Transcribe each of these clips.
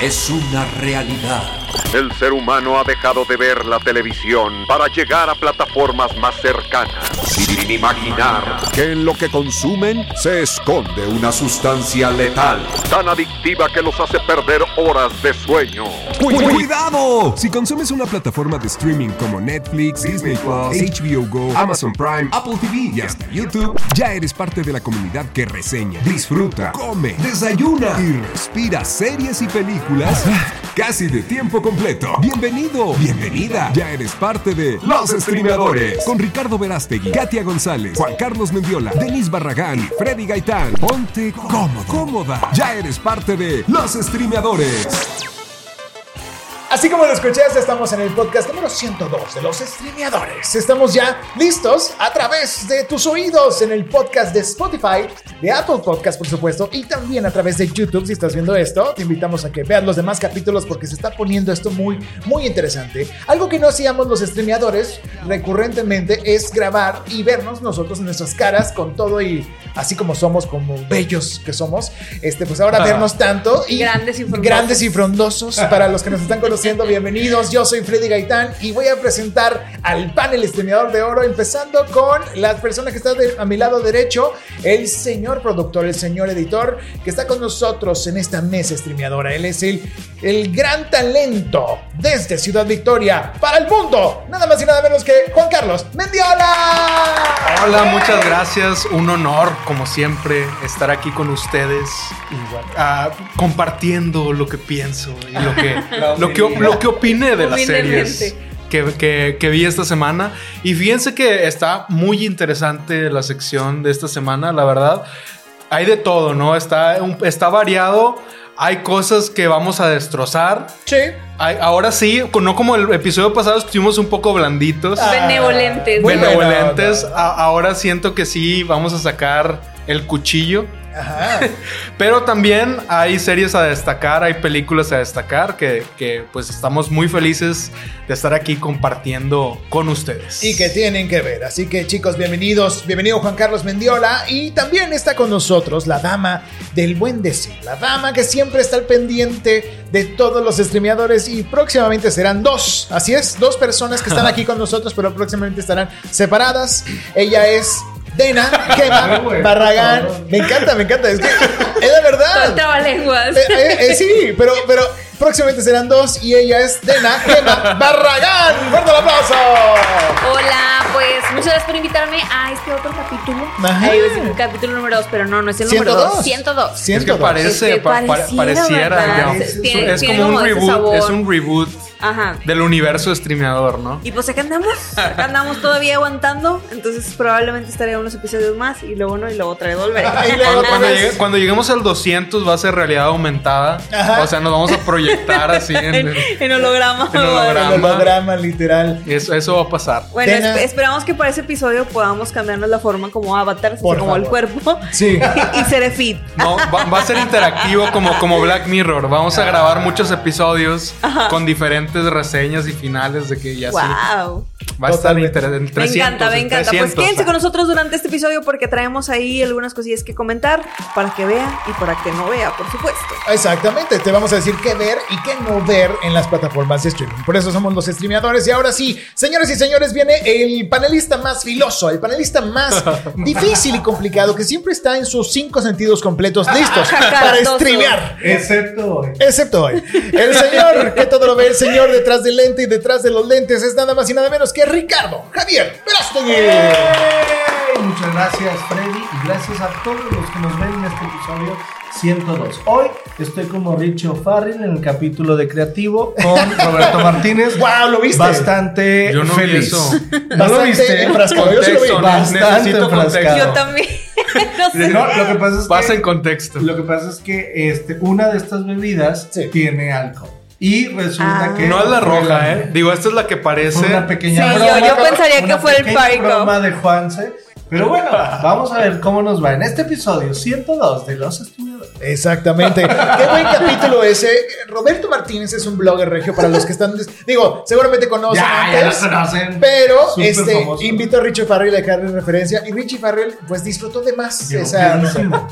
es una realidad. El ser humano ha dejado de ver la televisión para llegar a plataformas más cercanas, sin imaginar que en lo que consumen se esconde una sustancia letal. tan adictiva que los hace perder horas de sueño. ¡Cuidado! Si consumes una plataforma de streaming como Netflix, Disney Plus, HBO Go, Amazon Prime, Apple TV y hasta YouTube, ya eres parte de la comunidad que reseña, disfruta, come, desayuna y respira series y películas casi de tiempo completo. Bienvenido, bienvenida. Ya eres parte de Los Streamadores con Ricardo Verástegui, Katia González, Juan Carlos Mendiola, Denis Barragán Freddy Gaitán. Ponte cómodo, cómoda. Ya eres parte de Los Streamadores. Así como lo escuchaste, estamos en el podcast número 102 de los streameadores. Estamos ya listos a través de tus oídos en el podcast de Spotify, de Apple Podcast, por supuesto, y también a través de YouTube. Si estás viendo esto, te invitamos a que veas los demás capítulos porque se está poniendo esto muy, muy interesante. Algo que no hacíamos los streameadores recurrentemente es grabar y vernos nosotros en nuestras caras con todo y así como somos, como bellos que somos. Este, pues ahora vernos tanto y Grandes y frondosos. grandes y frondosos para los que nos están conociendo. Bienvenidos, yo soy Freddy Gaitán y voy a presentar al panel estremeador de oro, empezando con la persona que está de- a mi lado derecho, el señor productor, el señor editor, que está con nosotros en esta mesa streameadora. Él es el, el gran talento desde Ciudad Victoria para el mundo, nada más y nada menos que Juan Carlos Mendiola. Hola, muchas gracias. Un honor, como siempre, estar aquí con ustedes. ah, compartiendo lo que pienso y lo que, lo que, lo que opine de las series que, que- que vi esta semana. Y fíjense que está muy interesante la sección de esta semana, la verdad. Hay de todo, ¿no? Está, está variado. Hay cosas que vamos a destrozar. Sí. Hay- ahora sí, no como el episodio pasado estuvimos un poco blanditos Benevolentes. Muy benevolentes. bueno, A- ahora siento que sí vamos a sacar el cuchillo. Ajá. Pero también hay series a destacar, hay películas a destacar que, que, pues estamos muy felices de estar aquí compartiendo con ustedes. y que tienen que ver. Así que chicos, bienvenidos, bienvenido Juan Carlos Mendiola y también está con nosotros la dama del buen decir, la dama que siempre está al pendiente de todos los streameadores y próximamente serán dos, así es, dos personas que están aquí con nosotros, pero próximamente estarán separadas. Ella es Dena Gema Barragán. Me encanta, me encanta, es que es la verdad. Trabalenguas. Eh, eh, eh, sí, pero, pero próximamente serán dos y ella es Dena Gema Barragán. ¡Fuerte el aplauso! Hola, pues muchas gracias por invitarme a este otro capítulo. Ajá. Ahí es el capítulo número 2, pero no, no es el número 2. 102. es que 102. parece, Es que pa- pa- pareciera, pareciera, es tiene como un como ese reboot, sabor. es un reboot Ajá. del universo streameador, ¿no? Y pues acá andamos, acá andamos todavía aguantando, entonces probablemente estaré unos episodios más y luego uno y luego otra vez volveré. Luego Cuando, otra cuando vez. llegue- cuando lleguemos al 200 va a ser realidad aumentada. Ajá. O sea, nos vamos a proyectar así en, en, en holograma. En holograma. Holograma, literal. eso, eso va a pasar. Bueno, Tena. esp- esperamos que para ese episodio podamos cambiarnos la forma como avatars, Por como el cuerpo. Sí. y seré fit. No, va, va a ser interactivo como, como Black Mirror. Vamos a grabar muchos episodios con diferentes reseñas y finales de que ya sí. Va a estar interesante. Me encanta, me encanta. Pues quédense con nosotros durante este episodio porque traemos ahí algunas cosillas que comentar para que vea y para que no vea, por supuesto. Exactamente, te vamos a decir qué ver y qué no ver en las plataformas de streaming. Por eso somos los streameadores. Y ahora sí, señores y señores, viene el panelista más filoso, el panelista más difícil y complicado, que siempre está en sus cinco sentidos completos listos para streamear. Excepto hoy. Excepto hoy. El señor que todo lo ve, el señor detrás del lente y detrás de los lentes es nada más y nada menos que Ricardo Javier Verástegui. Muchas gracias, Freddy, y gracias a todos los que nos ven en este episodio 102. Hoy estoy como Richie O'Farrell en el capítulo de Creativo con Roberto Martínez. ¡Wow! ¿Lo viste? Lo Yo no vi feliz. eso. ¿No lo Bastante viste? enfrascado. Yo sí lo vi. Contexto, Bastante enfrascado. contexto. Yo también. no sé. No, lo que pasa es Pasa que, en contexto. lo que pasa es que este, una de estas bebidas Sí. tiene alcohol. Y resulta Ah. que. No es la roja, ¿eh? Digo, esta es la que parece. Una pequeña Sí, broma. yo- yo pensaría que fue el Parico. broma de Juanse. Pero bueno, vamos a ver cómo nos va en este episodio 102 de Los Estudiadores. Exactamente. Qué buen capítulo ese. Roberto Martínez es un blogger regio para los que están. Digo, seguramente conocen Ya, ya antes. lo conocen. Pero Súper este, famoso. invito a Richie Farrell a dejarle referencia. Y Richie Farrell, pues disfrutó de más. Llegó esa-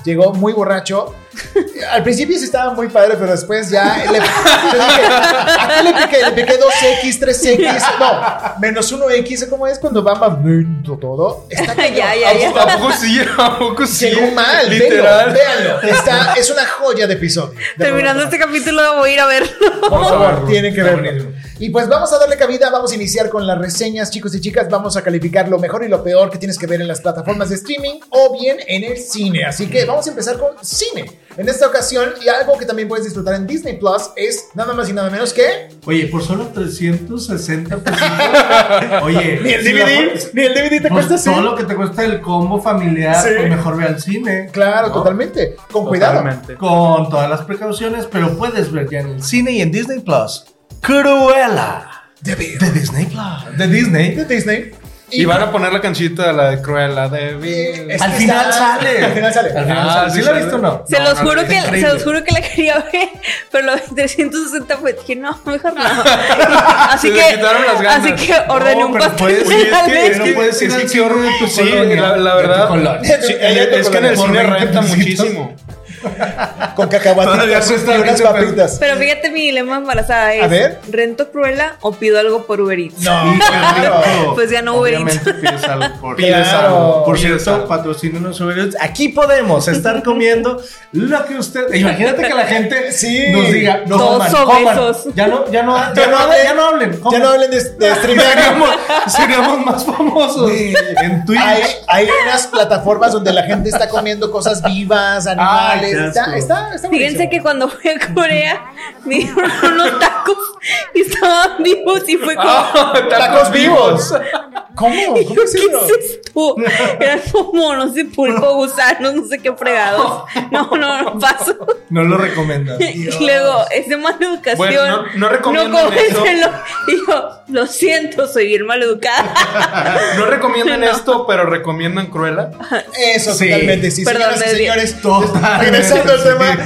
llegó muy borracho. al principio sí estaba muy padre, pero después ya le, ¿a qué le piqué? Le piqué 2X, 3X, no, menos 1X, ¿cómo es cuando va más lento todo? Está. Ya, ya, ya. ¿A poco sí? ¿A poco sí? Llegó mal, Literal. véanlo, véanlo. Está, es una joya de episodio. De Terminando este capítulo voy a ir a ver. Por a verlo. tienen que verlo. Y pues vamos a darle cabida, vamos a iniciar con las reseñas, chicos y chicas. Vamos a calificar lo mejor y lo peor que tienes que ver en las plataformas de streaming o bien en el cine. Así que vamos a empezar con cine. En esta ocasión, y algo que también puedes disfrutar en Disney Plus es nada más y nada menos que. Oye, por solo 360 pesitos. Oye, Ni el si la DVD, ni el DVD te pues cuesta así. todo lo que te cuesta el combo familiar, Sí. pues mejor ve al cine. Claro, ¿no? totalmente. Con cuidado. Con todas las precauciones, pero puedes ver ya en el cine y en Disney Plus. Cruella. De Disney Plus. De Disney. de Disney. Y van a poner la canchita, la de Cruella, de... Es Al final sale. Al final sale. Al final Ah, sale. ¿Sí sí la sale. viste o no? Se No, los no, juro que increíble. se los juro que la quería ver, pero lo de 360 fue dije, no, mejor no. Así que quitaron las ganas. así que ordené No, un pastel. puedes- es que- Navidad. es que- puedes ir al de tu Sí, la, la verdad. sí, es que en el cine Por 20 renta muchísimo. Con cacahuatitos y unas 20 pesos. papitas. Pero fíjate mi dilema embarazada es A ver. ¿rento Cruella o pido algo por Uber Eats? No, claro. Pues ya no Uber Eats. Obviamente pides algo por Pides algo. Por cierto, Uber Eats. Aquí podemos estar comiendo lo que usted. Imagínate que la gente Sí. nos diga, no Todos coman. Ya no, ya no, ya Ya no, hablen. ya no hablen. Ya no hablen de, de streaming. seríamos, seríamos más famosos en Twitch. Hay, hay unas plataformas donde la gente está comiendo cosas vivas, animales. Ay, está, está, está Fíjense buenísimo. que cuando fui a Corea me dieron unos tacos y estaban vivos y fue como Ah, Tacos vivos. ¿Cómo? ¿Cómo yo, ¿Qué es esto? Eran como, no sé, pulpo, gusanos, no sé qué fregados. No, no, no paso. No lo recomiendas. Y luego, es de mala educación. Bueno, no- no recomiendan No eso. Y yo, lo siento, soy bien mal educada. No recomiendan No. esto, pero recomiendan Cruella. Eso, Sí. totalmente. Sí, Perdón, señoras y señores. Totalmente, Regresando al tema.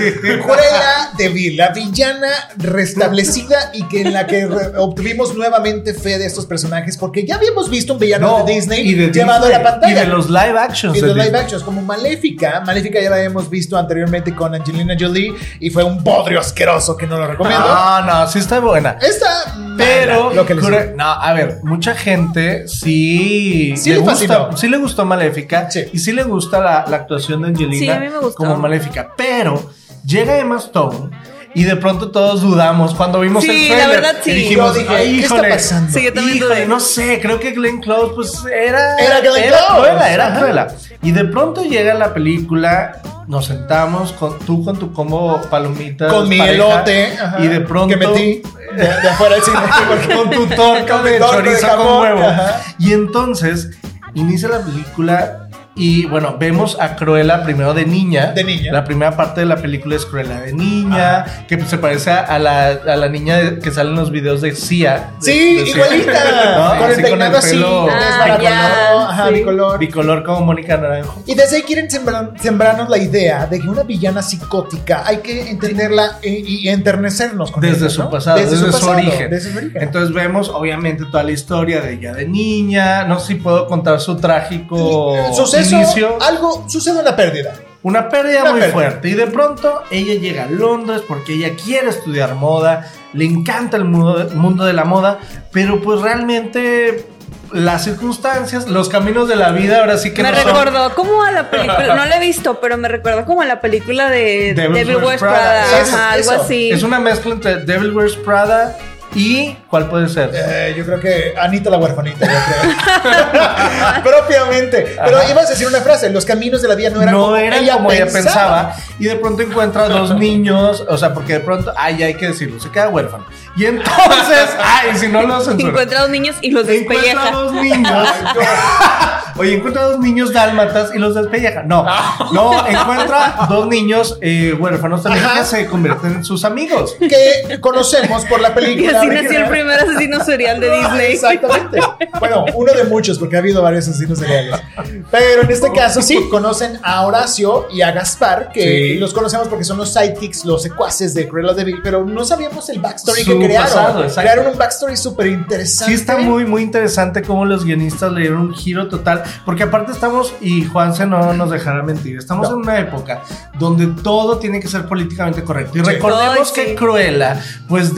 Cruella de Vil, la villana restablecida y que en la que obtuvimos nuevamente fe de estos personajes, porque ya habíamos visto un villano No, de Disney y de llevado Disney, a la pantalla. Y de los live actions. Y de de live Disney. actions, como Maléfica. Maléfica ya la hemos visto anteriormente con Angelina Jolie y fue un bodrio asqueroso que no lo recomiendo. No, no, sí está buena. Esta, Pero, mala, lo que les no, a ver, mucha gente sí, Sí le gusta, fascinó. sí le gustó Maléfica Sí. y sí le gusta la, la actuación de Angelina Sí, a mí me gustó. como Maléfica, pero llega Emma Stone y de pronto todos dudamos cuando vimos Sí, el la trailer. verdad, sí. Y dijimos, dije, "Ay, ¿qué está híjole, pasando? Sí, yo también híjole, dudé. no sé, creo que Glenn Close pues era Era Glenn Close. Cruella, era. Cruella. Y de pronto llega la película, nos sentamos con tú con tu combo palomitas Con mi elote. ajá, y de pronto Que metí de, de afuera del cine. con tu mi de torta de chorizo jamón, con huevo. ajá. Y entonces inicia la película y bueno, vemos a Cruella primero de niña. De niña. La primera parte de la película es Cruella de niña, que se parece a la, a la niña de- que sale en los videos de Sia. de- Sí, de Sia. igualita. ¿No? Con el Así peinado así. pelo Ah, ya, Ajá, sí. bicolor. bicolor como Mónica Naranjo. Y desde ahí quieren sembrar- sembrarnos la idea de que una villana psicótica hay que entenderla y, y enternecernos con Desde ella, su ¿no? pasado, desde, su, pasado, origen. Desde su origen. Entonces vemos obviamente toda la historia de ella de niña. No sé si puedo contar su trágico Inicio. algo sucede una pérdida. Una pérdida Una muy pérdida. fuerte. Y de pronto ella llega a Londres porque ella quiere estudiar moda, le encanta el mundo, mundo de la moda, pero pues realmente las circunstancias, los caminos de la vida ahora sí que me no son- recordó como a la película, no la he visto, pero me recordó como a la película de Devil Devil, Wears Prada. Prada, Eso, ajá, algo eso. así. Es una mezcla entre Devil Wears Prada y ¿cuál puede ser? Eh, yo creo que Anita la huerfanita. Propiamente. Pero ibas a decir una frase, los caminos de la vida no eran no como, ella, como pensaba. ella pensaba y de pronto encuentra dos niños, o sea, porque de pronto, ay, hay que decirlo, se queda huérfano. Y entonces, ay, si no lo censuro. Encuentra a dos niños y los Encuentra despelleja. dos niños. Oye, encuentra dos niños dálmatas y los despelleja. No, no, encuentra dos niños eh, huérfanos también Ajá. que se convierten en sus amigos. Que conocemos por la Y película. así nació el primer asesino serial de Disney. Exactamente. Bueno, uno de muchos, porque ha habido varios asesinos seriales. Pero en este caso, sí, conocen a Horacio y a Gaspar, que Sí. los conocemos porque son los sidekicks, los secuaces de Cruella de Vil, pero no sabíamos el backstory Su que crearon. pasado, crearon un backstory súper interesante. Sí está muy, muy interesante cómo los guionistas le dieron un giro total. porque aparte estamos, y Juanse no nos dejará mentir, estamos en una época donde todo tiene que ser políticamente correcto. Y recordemos Ay, que sí. Cruella, pues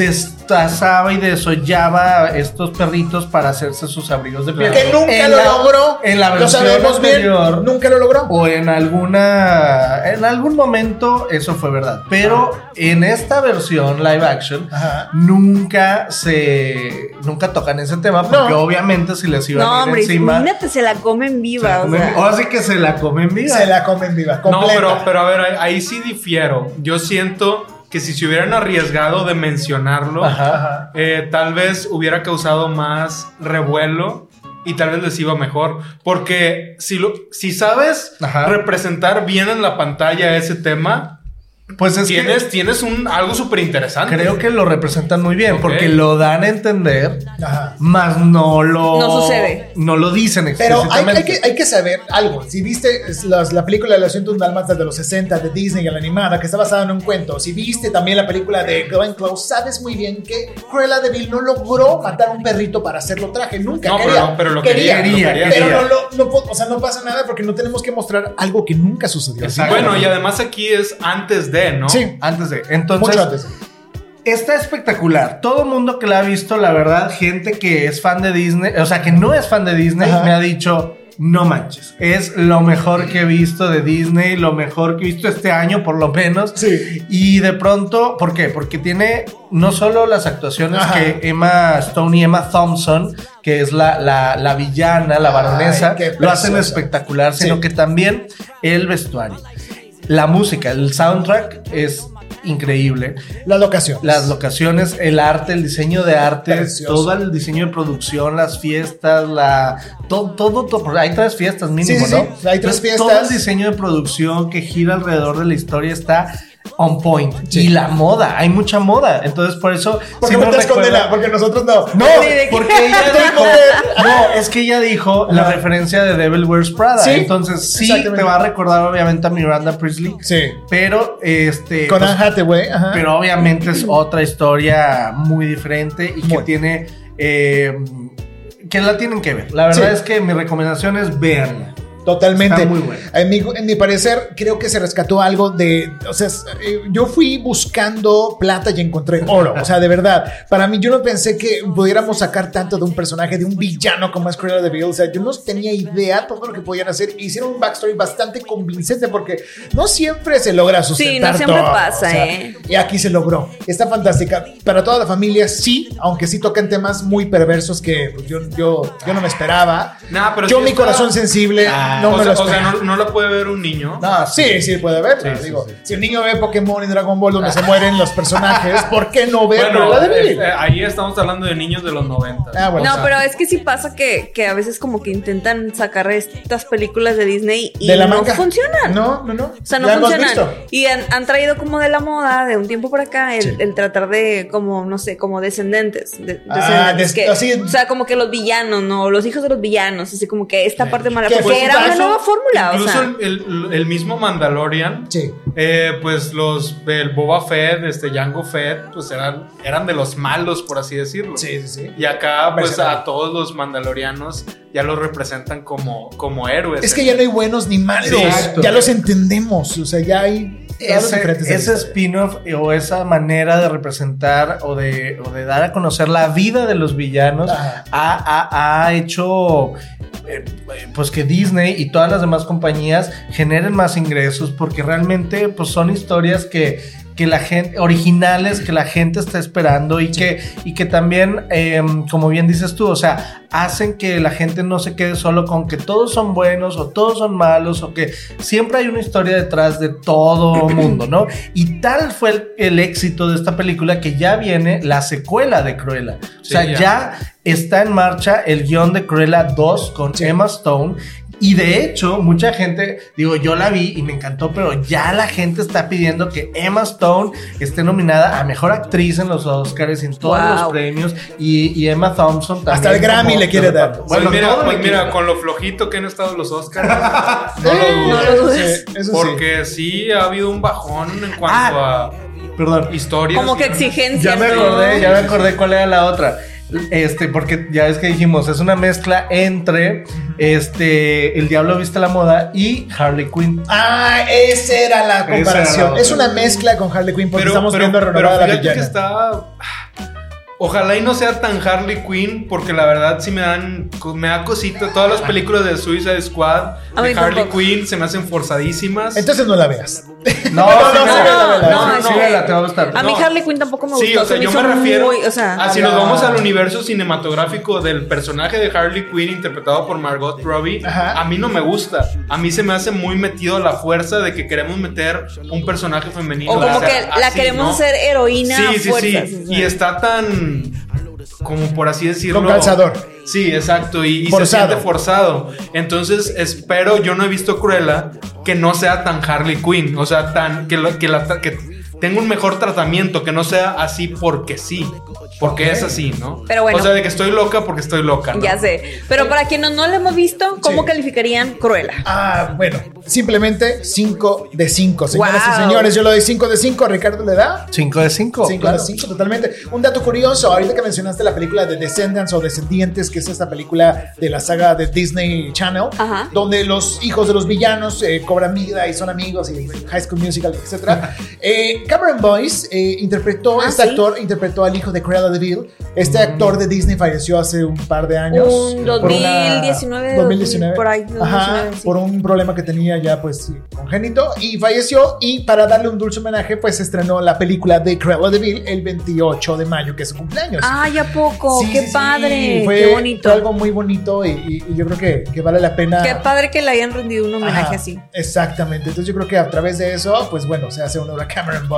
destazaba y desollaba estos perritos para hacerse sus abrigos de piel. Que nunca En lo la- logró. En la lo versión bien. anterior, Nunca lo logró. o en alguna en algún momento eso fue verdad pero en esta versión live action Ajá. nunca se nunca tocan ese tema porque No. obviamente si les iban No, a ir hombre, encima imagínate, se la comen se la viva. o comen- sea. ahora sí que se la comen viva Se la comen viva. No, pero, pero a ver, ahí, ahí sí difiero. Yo siento que si se hubieran arriesgado de mencionarlo, Ajá. eh, tal vez hubiera causado más revuelo y tal vez les iba mejor. Porque si, lo, si sabes Ajá. representar bien en la pantalla ese tema, pues es que tienes, tienes un, algo súper interesante. creo que lo representan muy bien Ok. porque lo dan a entender Ajá. más no lo No sucede. no lo dicen Pero hay, hay que, hay que saber algo. Si viste las- la película de los 101 Dálmatas de los 60 de Disney, la animada, que está basada en un cuento, si viste también la película de Glenn Close, sabes muy bien que Cruella de Vil no logró matar a un perrito para hacerlo traje. Nunca No, pero quería. no, pero lo quería, lo quería. Pero quería. no, lo- no o sea, no pasa nada porque no tenemos que mostrar algo que nunca sucedió. Bueno, y además aquí es antes de, ¿no? Sí, antes de entonces mucho antes. Está espectacular. Todo mundo que la ha visto, la verdad, gente que es fan de Disney, o sea, que no es fan de Disney, Ajá. me ha dicho, no manches, es lo mejor que he visto de Disney, lo mejor que he visto este año por lo menos. Sí. Y de pronto, ¿por qué? Porque tiene no solo las actuaciones Ajá. que Emma Stone y Emma Thompson, que es la, la, la villana, la Ay, baronesa, qué lo hacen espectacular, sino Sí. que también el vestuario. La música, el soundtrack es increíble. La locación. Las locaciones, el arte, el diseño de arte, Precioso. todo el diseño de producción, las fiestas, la todo, todo, todo, hay tres fiestas mínimo, Sí, sí, ¿no? sí, hay tres Entonces, fiestas. Todo el diseño de producción que gira alrededor de la historia está on point. Sí. Y la moda, hay mucha moda. Entonces, por eso. Porque sí no te recuerda- porque nosotros no. No, porque ella dijo. No, es que ella dijo la referencia de Devil Wears Prada. Sí, Entonces, sí, te va a recordar, obviamente, a Miranda Priestley. Sí. Pero, este. Con pues, Anne Hathaway. Ajá. pero obviamente es otra historia muy diferente y que tiene. eh, que la tienen que ver. La verdad Sí. es que mi recomendación es verla. Totalmente. Está muy bueno. En mi, en mi parecer, creo que se rescató algo de. O sea, eh, yo fui buscando plata y encontré oro. O sea, de verdad. Para mí, yo no pensé que pudiéramos sacar tanto de un personaje, de un villano como es Cruella de Vil. O sea, yo no tenía idea todo lo que podían hacer. Hicieron un backstory bastante convincente porque no siempre se logra sustentar no siempre todo, pasa, o sea, ¿eh? Y aquí se logró. Está fantástica. Para toda la familia, sí, aunque sí tocan temas muy perversos que pues, yo, yo, yo no me esperaba. Nah, pero yo, sí mi corazón sensible, no o me sea, lo o sea, esperaba. no, no la puede ver un niño. No, sí, sí puede ver. sí, digo, sí. si un niño ve Pokémon y Dragon Ball donde se mueren los personajes, ¿por qué no ver Bueno, Cruella de Vil? eh, ahí estamos hablando de niños de los 90. Ah, bueno. No, O sea, pero es que sí pasa que, que a veces como que intentan sacar estas películas de Disney y de la no manga. funcionan. No, no, no. O sea, no funcionan. Y han, han traído como de la moda de un tiempo por acá el, Sí. el tratar de como, no sé, como descendentes. de- Ah, descendentes, des- que- así- o sea, como que los villanos, ¿no? Los hijos de los villanos. Así como que esta parte mala. Era nueva fórmula. O Incluso sea, el, el- el mismo Mandalorian, Sí. eh, pues los el Boba Fett, este Jango Fett, pues eran, eran de los malos, por así decirlo. Sí, sí, sí. Y acá, pues a todos los mandalorianos ya los representan como, como héroes. Es que ya no hay buenos ni malos. Exacto. ya los entendemos. O sea, ya hay. Ese, spin-off eh, o esa manera de representar o de, o de dar a conocer la vida de los villanos ha, ha- ha hecho eh, pues que Disney y todas las demás compañías generen más ingresos porque realmente pues son historias que, que la gente originales que la gente está esperando y que y que también eh, como bien dices tú o sea hacen que la gente no se quede solo con que todos son buenos o todos son malos o que siempre hay una historia detrás de todo mundo, ¿no? Y tal fue el, el éxito de esta película que ya viene la secuela de Cruella. O sea, ya. ya está en marcha el guion de Cruella 2 con Emma Stone. Y de hecho, mucha gente, digo, yo la vi y me encantó, pero ya la gente está pidiendo que Emma Stone esté nominada a mejor actriz en los Oscars en todos Wow. los premios. Y, y Emma Thompson también. Hasta el Grammy como- le quiere dar. Pues Bueno, mira, pues mira, con lo flojito que han estado los Oscars, no Eh, lo dudes. no lo dudes. Sí, eso sí. Porque sí ha habido un bajón en cuanto Ah. a Perdón. historias. como que y- exigencia. Ya me acordé, ya me acordé cuál era la otra. Este, porque ya ves que dijimos, es una mezcla entre este El Diablo Viste la Moda y Harley Quinn. Ah, esa era la Esa era comparación. la- es una mezcla con Harley Quinn porque estamos viendo pero renovar a la fíjate que villana. está. Ojalá y no sea tan Harley Quinn, porque la verdad sí me dan. Me da cosita. Todas las películas de Suicide Squad, de Harley tampoco. Quinn, se me hacen forzadísimas. Entonces no la veas. No, No, no, no, a gustar. A mí No. Harley Quinn tampoco me gustó. Sí, o sea, yo me refiero muy, o sea, a si nos vamos al universo cinematográfico del personaje de Harley Quinn interpretado por Margot Robbie, Ajá. a mí no me gusta. A mí se me hace muy metido la fuerza de que queremos meter un personaje femenino. o como sea, que la así, queremos ¿no? hacer heroína a Sí, sí, sí. Y está tan como por así decirlo. Con calzador. Sí, exacto. Y, y se siente forzado. Entonces, espero, yo no he visto Cruella, que no sea tan Harley Quinn. O sea, tan. que, lo- que, la, que tenga un mejor tratamiento, que no sea así porque sí. Porque es así, ¿no? Pero bueno. O sea, de que estoy loca porque estoy loca. ¿no? Ya sé. Pero para quienes no lo hemos visto, ¿cómo Sí. calificarían Cruella? Ah, bueno, simplemente 5 de 5. Señoras y señores, yo le doy 5 de 5. Ricardo le da 5 de 5. 5 de 5, totalmente. Un dato curioso, ahorita que mencionaste la película de Descendants o Descendientes, que es esta película de la saga de Disney Channel, Ajá. donde los hijos de los villanos eh, cobran vida y son amigos y High School Musical, etc. eh, Cameron Boyce eh, interpretó, Ah, este sí. actor interpretó al hijo de Cruella de Vil. Este actor de Disney falleció hace un par de años. Un por una- 2019, 2019. por ahí, Ajá, 2019, sí. por un problema que tenía ya pues sí, congénito y falleció y para darle un dulce homenaje pues se estrenó la película de Cruella de Vil el 28 de mayo que es su cumpleaños. Ay, ¿a poco? Sí, ¡Qué sí, sí, padre! fue- ¡Qué bonito! Fue algo muy bonito y, y- y yo creo que, que vale la pena. Qué padre que le hayan rendido un homenaje Ajá, así. Exactamente. Entonces yo creo que a través de eso, pues bueno, se hace honor a Cameron Boyce,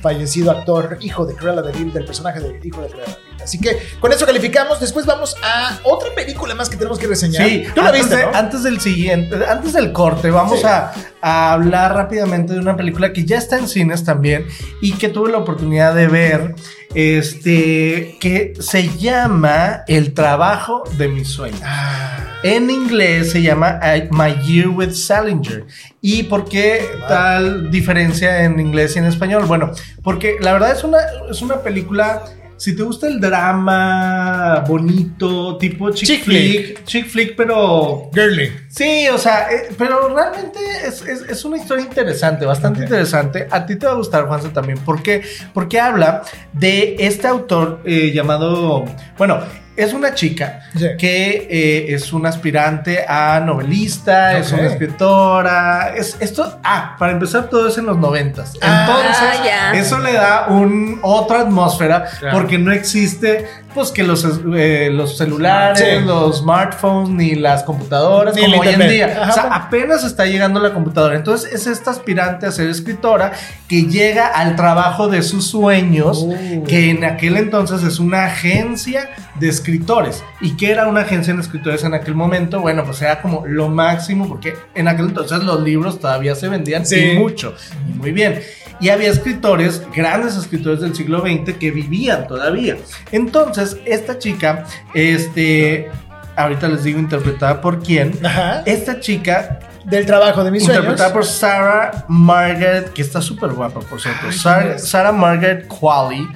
fallecido actor, hijo de Cruella de Vil, del personaje de hijo de Cruella de. Así que con eso calificamos. Después vamos a otra película más que tenemos que reseñar. Sí, Tú la antes, viste, de- ¿no? antes del siguiente, antes del corte, vamos Sí. a, a hablar rápidamente de una película que ya está en cines también y que tuve la oportunidad de ver, este, que se llama El trabajo de mis sueños. Ah, En inglés se llama My Year with Salinger. ¿Y por qué tal diferencia en inglés y en español? Bueno, porque la verdad es una, es una película. Si te gusta el drama bonito, tipo chick, Chick flick, flick. chick flick, pero Girly. Sí, o sea, eh, pero realmente es, es- es una historia interesante, bastante interesante. A ti te va a gustar, Juanse, también. ¿Por qué? Porque habla de este autor eh, llamado. Bueno, es una chica Sí. que eh, es una aspirante a novelista, es una escritora. Es, esto, ah, para empezar, todo es en los noventas. Ah, Entonces, eso le da un, otra atmósfera Claro. porque no existe, pues, que los, eh, los celulares, Sí. los smartphones, ni las computadoras, Ni como hoy en día. Ajá, o sea, bueno. apenas está llegando la computadora. Entonces, es esta aspirante a ser escritora que llega al trabajo de sus sueños, Uh. que en aquel entonces es una agencia de escritores. ¿Y qué era una agencia de escritores en aquel momento? Bueno, pues era como lo máximo, porque en aquel entonces los libros todavía se vendían Sí. y mucho, y muy bien. Y había escritores, grandes escritores del siglo XX que vivían todavía. Entonces, esta chica, este, ahorita les digo interpretada por quién. Ajá. Esta chica, Del trabajo de mis sueños. interpretada por Sarah Margaret, que está súper guapa, por cierto. Ay, Sarah. Sarah Margaret Qualley.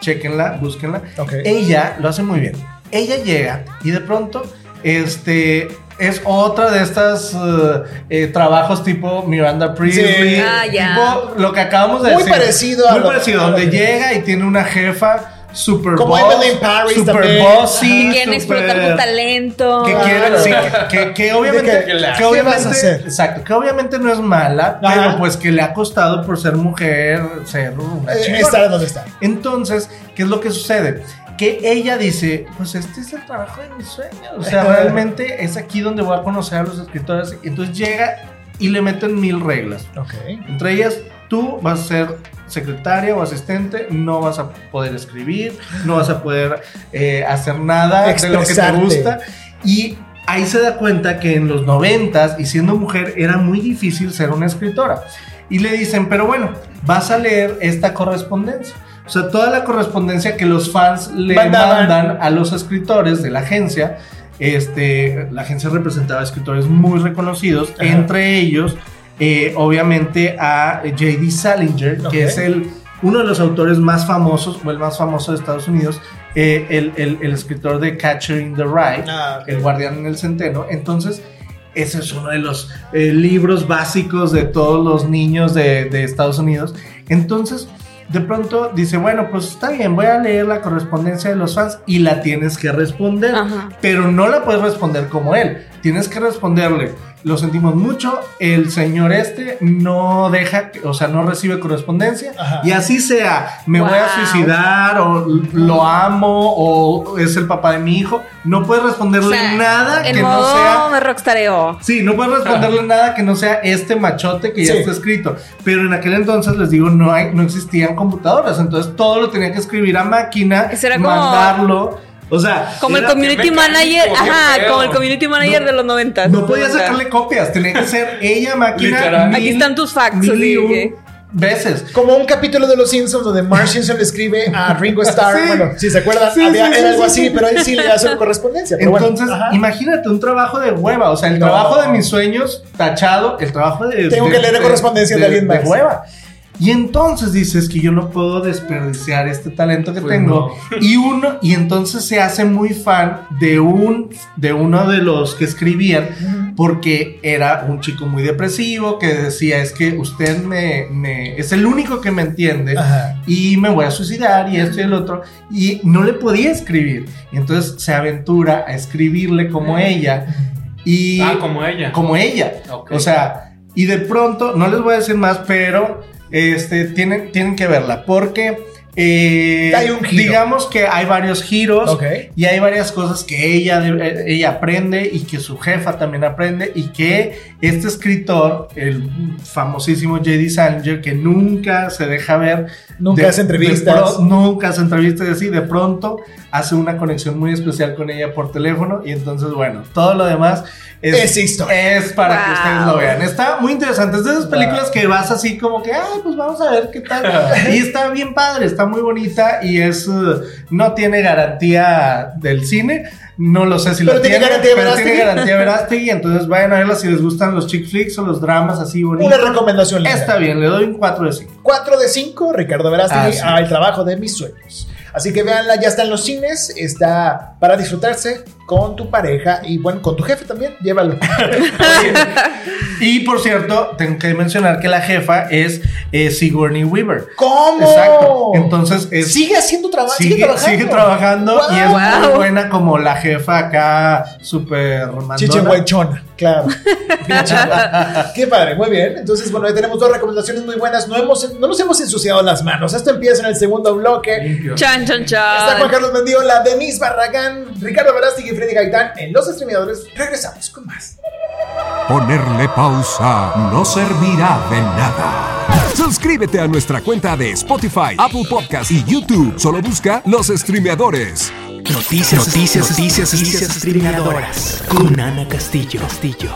Chequenla, búsquenla. Ella lo hace muy bien. Ella llega y de pronto, este. Es otra de estas eh, eh, trabajos tipo Miranda Priestley. Sí. Ah, ya. Tipo lo que acabamos de Muy decir. parecido a Muy lo- parecido, a lo donde llega y tiene una jefa super Como boss, Emily Paris super también. bossy, Que quieren super- explotar tu talento. que Claro. quiere, sí, que, que- que obviamente, que, que ¿qué obviamente, vas a hacer? exacto, que obviamente no es mala, Ajá. pero pues que le ha costado por ser mujer ser una Eh, estar donde está. Entonces, ¿qué es lo que sucede? Que ella dice, pues este es el trabajo de mis sueños, o sea, realmente es aquí donde voy a conocer a los escritores, entonces llega y le meten mil reglas. Ok. Entre ellas, tú vas a ser secretaria o asistente, no vas a poder escribir, no vas a poder eh, hacer nada de lo que te Expresarte. gusta. Y ahí se da cuenta que en los noventas, y siendo mujer, era muy difícil ser una escritora. Y le dicen, pero bueno, vas a leer esta correspondencia. O sea, toda la correspondencia que los fans le Mandaban. mandan a los escritores de la agencia. Este, la agencia representaba a escritores muy reconocidos, Ajá. entre ellos, eh, obviamente, a J.D. Salinger, que es el uno de los autores más famosos, o el más famoso de Estados Unidos, eh, el, el, el, escritor de Catcher in the Rye, ah, El guardián en el centeno. Entonces, ese es uno de los eh, libros básicos de todos los niños de, de Estados Unidos. Entonces, de pronto dice, bueno, pues está bien, voy a leer la correspondencia de los fans y la tienes que responder, pero no la puedes responder como él, tienes que responderle, lo sentimos mucho, el señor este no deja, o sea, no recibe correspondencia y así sea, me voy a suicidar o lo amo o es el papá de mi hijo, no puedes responderle nada que no sea... me rockstareo. Sí, no puedes responderle nada que no sea este machote que ya está escrito, pero en aquel entonces les digo, no, hay, no existían computadoras, entonces todo lo tenía que escribir a máquina, mandarlo. O sea, como el community manager, ajá, como el community manager de los 90. No podía sacarle copias, tenía que ser ella máquina. Aquí están tus facts. veces. Como un capítulo de Los Simpsons donde Mark Simpson le escribe a Ringo Starr. Bueno, si se acuerdan, había algo así, pero él sí le hace su correspondencia. Entonces, imagínate un trabajo de hueva. O sea, el trabajo de mis sueños tachado, el trabajo de. Tengo que leer correspondencia de, alguien más. De hueva. Y entonces dices que yo no puedo desperdiciar este talento que pues tengo. Y uno, y entonces se hace muy fan de un, de uno de los que escribían, porque era un chico muy depresivo que decía es que usted me, me es el único que me entiende y me voy a suicidar y esto y el otro. Y no le podía escribir. Y entonces se aventura a escribirle como ella. Y ah, como ella. Como ella. O sea, y de pronto, no les voy a decir más, pero este, tienen, tienen que verla porque eh, digamos que hay varios giros y hay varias cosas que ella, ella aprende y que su jefa también aprende y que este escritor, el famosísimo J.D. Salinger, que nunca se deja ver. Nunca hace entrevistas. nunca hace entrevistas y así, de pronto hace una conexión muy especial con ella por teléfono y entonces, bueno, todo lo demás es, es para que ustedes lo vean. Está muy interesante. Es de esas películas que vas así como que, ay, pues vamos a ver qué tal. y está bien padre, está muy bonita y es, uh, no tiene garantía del cine. No lo sé si lo tiene, garantía pero tiene garantía Verástegui. Entonces vayan a verla si les gustan los chick flicks o los dramas así bonitos. Una recomendación. Está bien, le doy un 4 de 5. 4 de 5, Ricardo Verástegui, ah, al trabajo de mis sueños. Así que véanla, ya está en los cines, está para disfrutarse con tu pareja y bueno, con tu jefe también, llévalo. y por cierto, tengo que mencionar que la jefa es eh, Sigourney Weaver. ¿Cómo? Exacto. Entonces es, sigue haciendo trabajo, sigue, trabajando. Sigue trabajando y es muy buena como la jefa acá, súper Chichehuaychona, claro. Qué padre, muy bien. Entonces, bueno, tenemos dos recomendaciones muy buenas. No, hemos, no nos hemos ensuciado las manos. Esto empieza en el segundo bloque. Chan, chan, chan. Está Juan Carlos Mendiola, Denise Barragán, Ricardo Verástegui Freddy Gaitán en Los Streamadores. Regresamos con más. Ponerle pausa no servirá de nada. Suscríbete a nuestra cuenta de Spotify, Apple Podcast y YouTube. Solo busca Los Streamadores. Noticias, noticias, noticias, noticias, streameadoras con Ana Castillo. Castillo.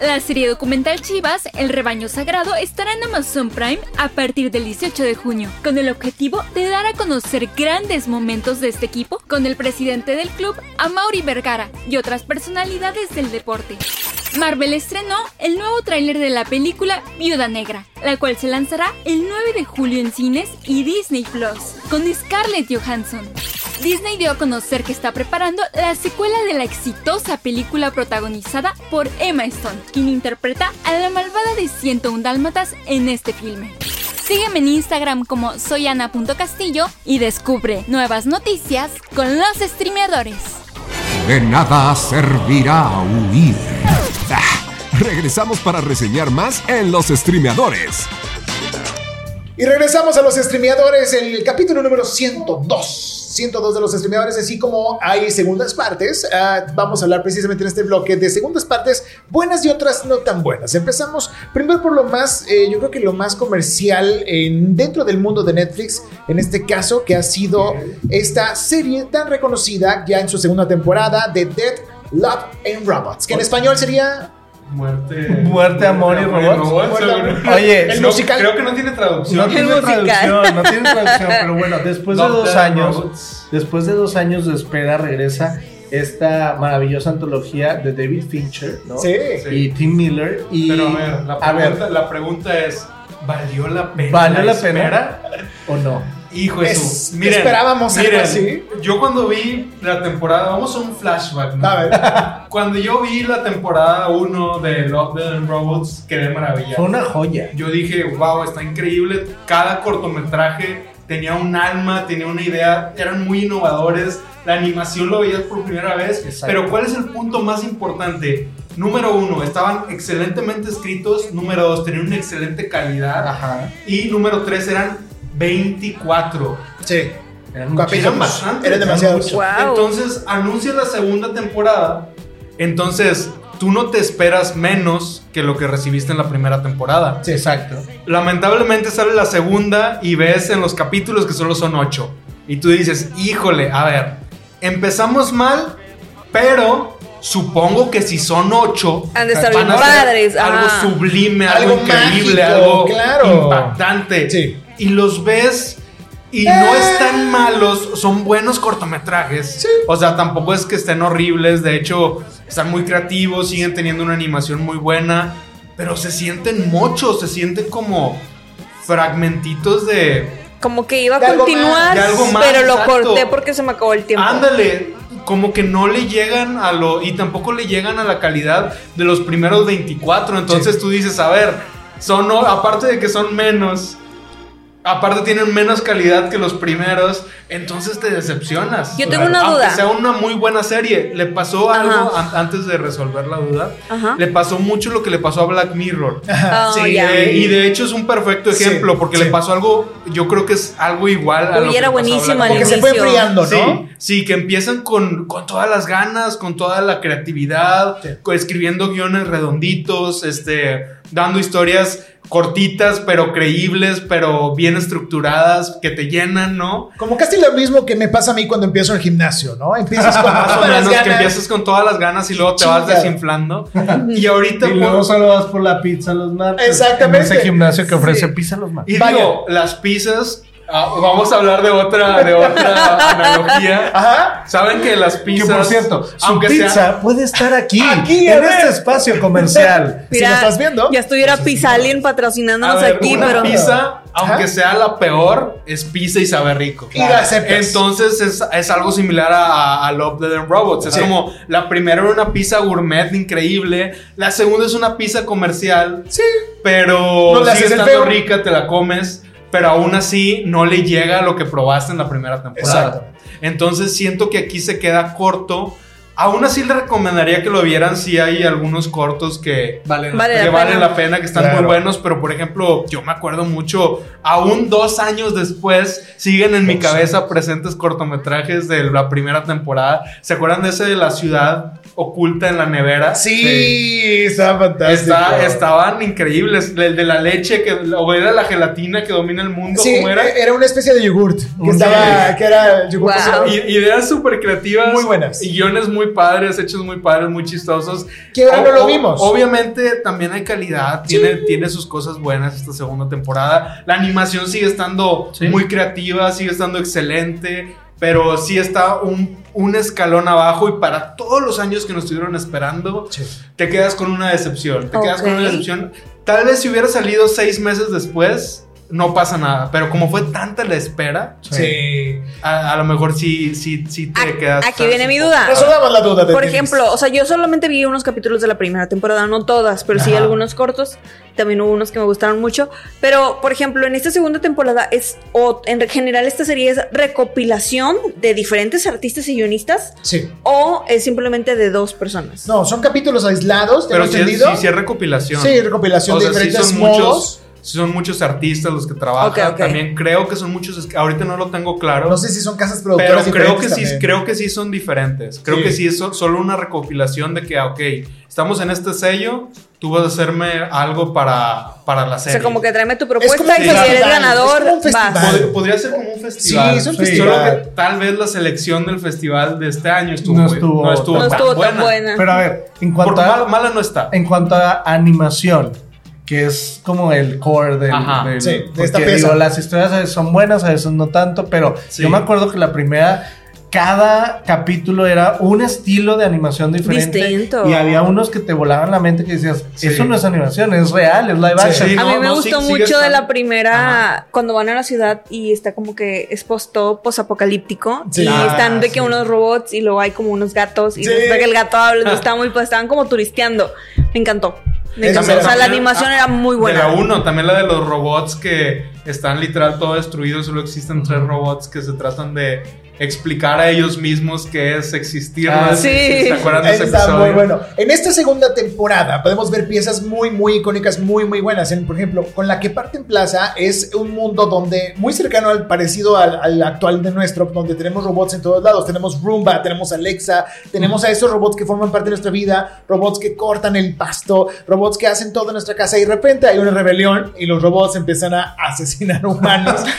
La serie documental Chivas, El Rebaño Sagrado, estará en Amazon Prime a partir del 18 de junio, con el objetivo de dar a conocer grandes momentos de este equipo con el presidente del club, Amaury Vergara, y otras personalidades del deporte. Marvel estrenó el nuevo tráiler de la película Viuda Negra, la cual se lanzará el 9 de julio en cines y Disney Plus, con Scarlett Johansson. Disney dio a conocer que está preparando la secuela de la exitosa película protagonizada por Emma Stone, quien interpreta a la malvada de 101 Dálmatas en este filme. Sígueme en Instagram como soyana.castillo y descubre nuevas noticias con los streameadores. De nada servirá huir. Ah, regresamos para reseñar más en Los Streameadores. Y regresamos a Los Streameadores, el capítulo número 102. 102 de los streamadores, así como hay segundas partes. Ah, vamos a hablar precisamente en este bloque de segundas partes buenas y otras no tan buenas. Empezamos primero por lo más, eh, yo creo que lo más comercial en, dentro del mundo de Netflix, en este caso, que ha sido esta serie tan reconocida ya en su segunda temporada de Dead, Love and Robots, que en español sería Muerte. Muerte, amor y robots. Oye, el musical. Creo que no tiene traducción. No tiene traducción, no tiene traducción, pero bueno, después de dos años, después de dos años de espera regresa esta maravillosa antología de David Fincher, ¿no? Sí. Y Tim Miller. Y, pero a ver, la pregunta, la pregunta es, ¿valió la pena? ¿Valió la, pena? ¿O no? Hijo de Es- su. Miren, esperábamos algo miren, así. Yo cuando vi la temporada, vamos a un flashback, ¿no? A ver. Cuando yo vi la temporada 1 de Love, Death and Robots, quedé maravillado. Fue una joya. Yo dije, wow, está increíble. Cada cortometraje tenía un alma, tenía una idea, eran muy innovadores. La animación lo veías por primera vez. Exacto. Pero ¿cuál es el punto más importante? Número uno, estaban excelentemente escritos. Número dos, tenían una excelente calidad. Ajá. Y número tres, eran 24. Sí. Eran Capítulos. Eran bastantes. Eran demasiados. Wow. Entonces anuncia la segunda temporada. Entonces tú no te esperas menos que lo que recibiste en la primera temporada. Sí, exacto. Lamentablemente sale la segunda y ves en los capítulos que solo son ocho. Y tú dices, híjole, a ver, empezamos mal, pero supongo que si son ocho, Han de estar van bien padres, algo ajá. sublime, algo, Algo increíble, mágico, algo claro. impactante. Sí. Y los ves y Eh. no están malos, son buenos cortometrajes. O sea, tampoco es que estén horribles, de hecho, están muy creativos, siguen teniendo una animación muy buena, pero se sienten muchos, se sienten como fragmentitos de... Como que iba a De algo continuar, más, de algo más, pero lo exacto. corté porque se me acabó el tiempo. Ándale, como que no le llegan a lo... Y tampoco le llegan a la calidad de los primeros 24, entonces tú dices, a ver, son, aparte de que son menos... Aparte tienen menos calidad que los primeros, entonces te decepcionas. Yo tengo una Aunque duda. sea una muy buena serie, le pasó algo an- antes de resolver la duda. Ajá. Le pasó mucho lo que le pasó a Black Mirror. Ah, Sí, ya. Eh, y de hecho es un perfecto Sí, ejemplo porque sí. le pasó algo, yo creo que es algo igual a lo Uy, que era pasó a buenísima Porque se fue enfriando, ¿no? Sí, sí, que empiezan con, con todas las ganas, con toda la creatividad, Sí. escribiendo guiones redonditos, este, dando historias cortitas, pero creíbles, pero bien estructuradas, que te llenan, ¿no? Como casi lo mismo que me pasa a mí cuando empiezo el gimnasio, ¿no? Empiezas con Más o todas las menos, que ganas. empiezas con todas las ganas y luego te vas desinflando. y ahorita... Y luego por- solo vas por la pizza los martes. Exactamente. En ese gimnasio que ofrece Sí. pizza los martes. Y Vaya. digo, las pizzas, ah, vamos a hablar de otra, de otra analogía. Ajá. Saben que las Que pizzas, por cierto, su pizza sea, puede estar aquí, Aquí, en este espacio comercial. Si lo estás viendo. Ya estuviera Pisalien patrocinándonos a ver, aquí, una pero. pizza, aunque Ajá. sea la peor, es pizza y sabe rico. Y la aceptas. Entonces es, es algo similar a, a Love, and Robots. Es Sí. como la primera era una pizza gourmet increíble, la segunda es una pizza comercial, Sí. pero No sigue estando feo. rica, te la comes, pero aún así no le llega a lo que probaste en la primera temporada. Exacto. Entonces siento que aquí se queda corto. Aún así le recomendaría que lo vieran si hay algunos cortos que Vale, Vale que la valen pena. la pena, que están Claro. muy buenos, pero por ejemplo, yo me acuerdo mucho, aún dos años después, siguen en mi cabeza presentes cortometrajes de la primera temporada. ¿Se acuerdan de ese de la ciudad oculta en la nevera? Sí, está fantástico. Está- estaban increíbles. El de la leche, que, o era la gelatina que domina el mundo, Sí, ¿cómo era? era una especie de yogurt que estaba, que era yogurt. Wow. Ideas súper creativas. Muy buenas. Y guiones muy padres, hechos muy padres, muy chistosos. Que ahora no lo vimos. Obviamente también hay calidad, tiene, tiene sus cosas buenas esta segunda temporada. La animación sigue estando Sí. muy creativa, sigue estando excelente. Pero sí está un, un escalón abajo y para todos los años que nos estuvieron esperando, Sí. te quedas con una decepción. Te quedas con una decepción. Tal vez si hubiera salido seis meses después, no pasa nada. Pero como fue tanta la espera, Sí. a, a lo mejor sí, sí, sí te Aquí- quedas. Aquí viene mi duda. Resolvamos la duda de Por ejemplo, o sea, yo solamente vi unos capítulos de la primera temporada, no todas, pero sí algunos cortos. También hubo unos que me gustaron mucho. Pero, por ejemplo, en esta segunda temporada es, o en general esta serie es recopilación de diferentes artistas y guionistas, Sí. o es simplemente de dos personas. No, son capítulos aislados, Pero sí entendido. sí, sí es recopilación. Sí, recopilación O de sea, sí diferentes son modos. muchos, son muchos artistas los que trabajan. Ok, ok. También creo que son muchos. Ahorita no lo tengo claro. No sé si son casas pero productoras creo que diferentes sí, también. creo que sí son diferentes. Creo Sí. que sí es so- solo una recopilación de que, ah, ok, estamos en este sello, tú vas a hacerme algo para, para la O serie. sea, como que tráeme tu propuesta y si festival, eres ganador, es como un festival. vas. Pod- Podría ser como un festival. Sí, es un Solo festival. que tal vez la selección del festival de este año estuvo, No muy- estuvo no estuvo No tan estuvo tan buena. buena. Pero a ver, en cuanto Porque a, mala, mala no está. en cuanto a animación, que es como el core del. Ajá. del- Sí, de porque, esta pieza. digo, las historias a veces son buenas, a veces no tanto, pero Sí. yo me acuerdo que la primera cada capítulo era un estilo de animación diferente. Distinto. Y había unos que te volaban la mente que decías, Sí. eso no es animación, es real, es live action. Sí, a mí no, me no, gustó sí- mucho de la primera, cuando van a la ciudad y está como que es post todo posapocalíptico. Sí. Y Ah, están de que sí. unos robots y luego hay como unos gatos y Sí. que el gato habla, está muy, pues estaban como turisteando. Me encantó. O sea, la animación ah, era muy De buena. la 1, también la de los robots que están literal todo destruidos, solo existen tres robots que se tratan de explicar a ellos mismos qué es existir. Ah, sí. ¿Se acuerdan de ese Está episodio? muy bueno. En esta segunda temporada podemos ver piezas muy, muy icónicas, muy, muy buenas. En, por ejemplo, con la que parte en plaza es un mundo donde muy cercano al parecido al, al actual de nuestro, donde tenemos robots en todos lados. Tenemos Roomba, tenemos Alexa, tenemos a esos robots que forman parte de nuestra vida, robots que cortan el pasto, robots que hacen todo en nuestra casa. Y de repente hay una rebelión y los robots empiezan a asesinar humanos.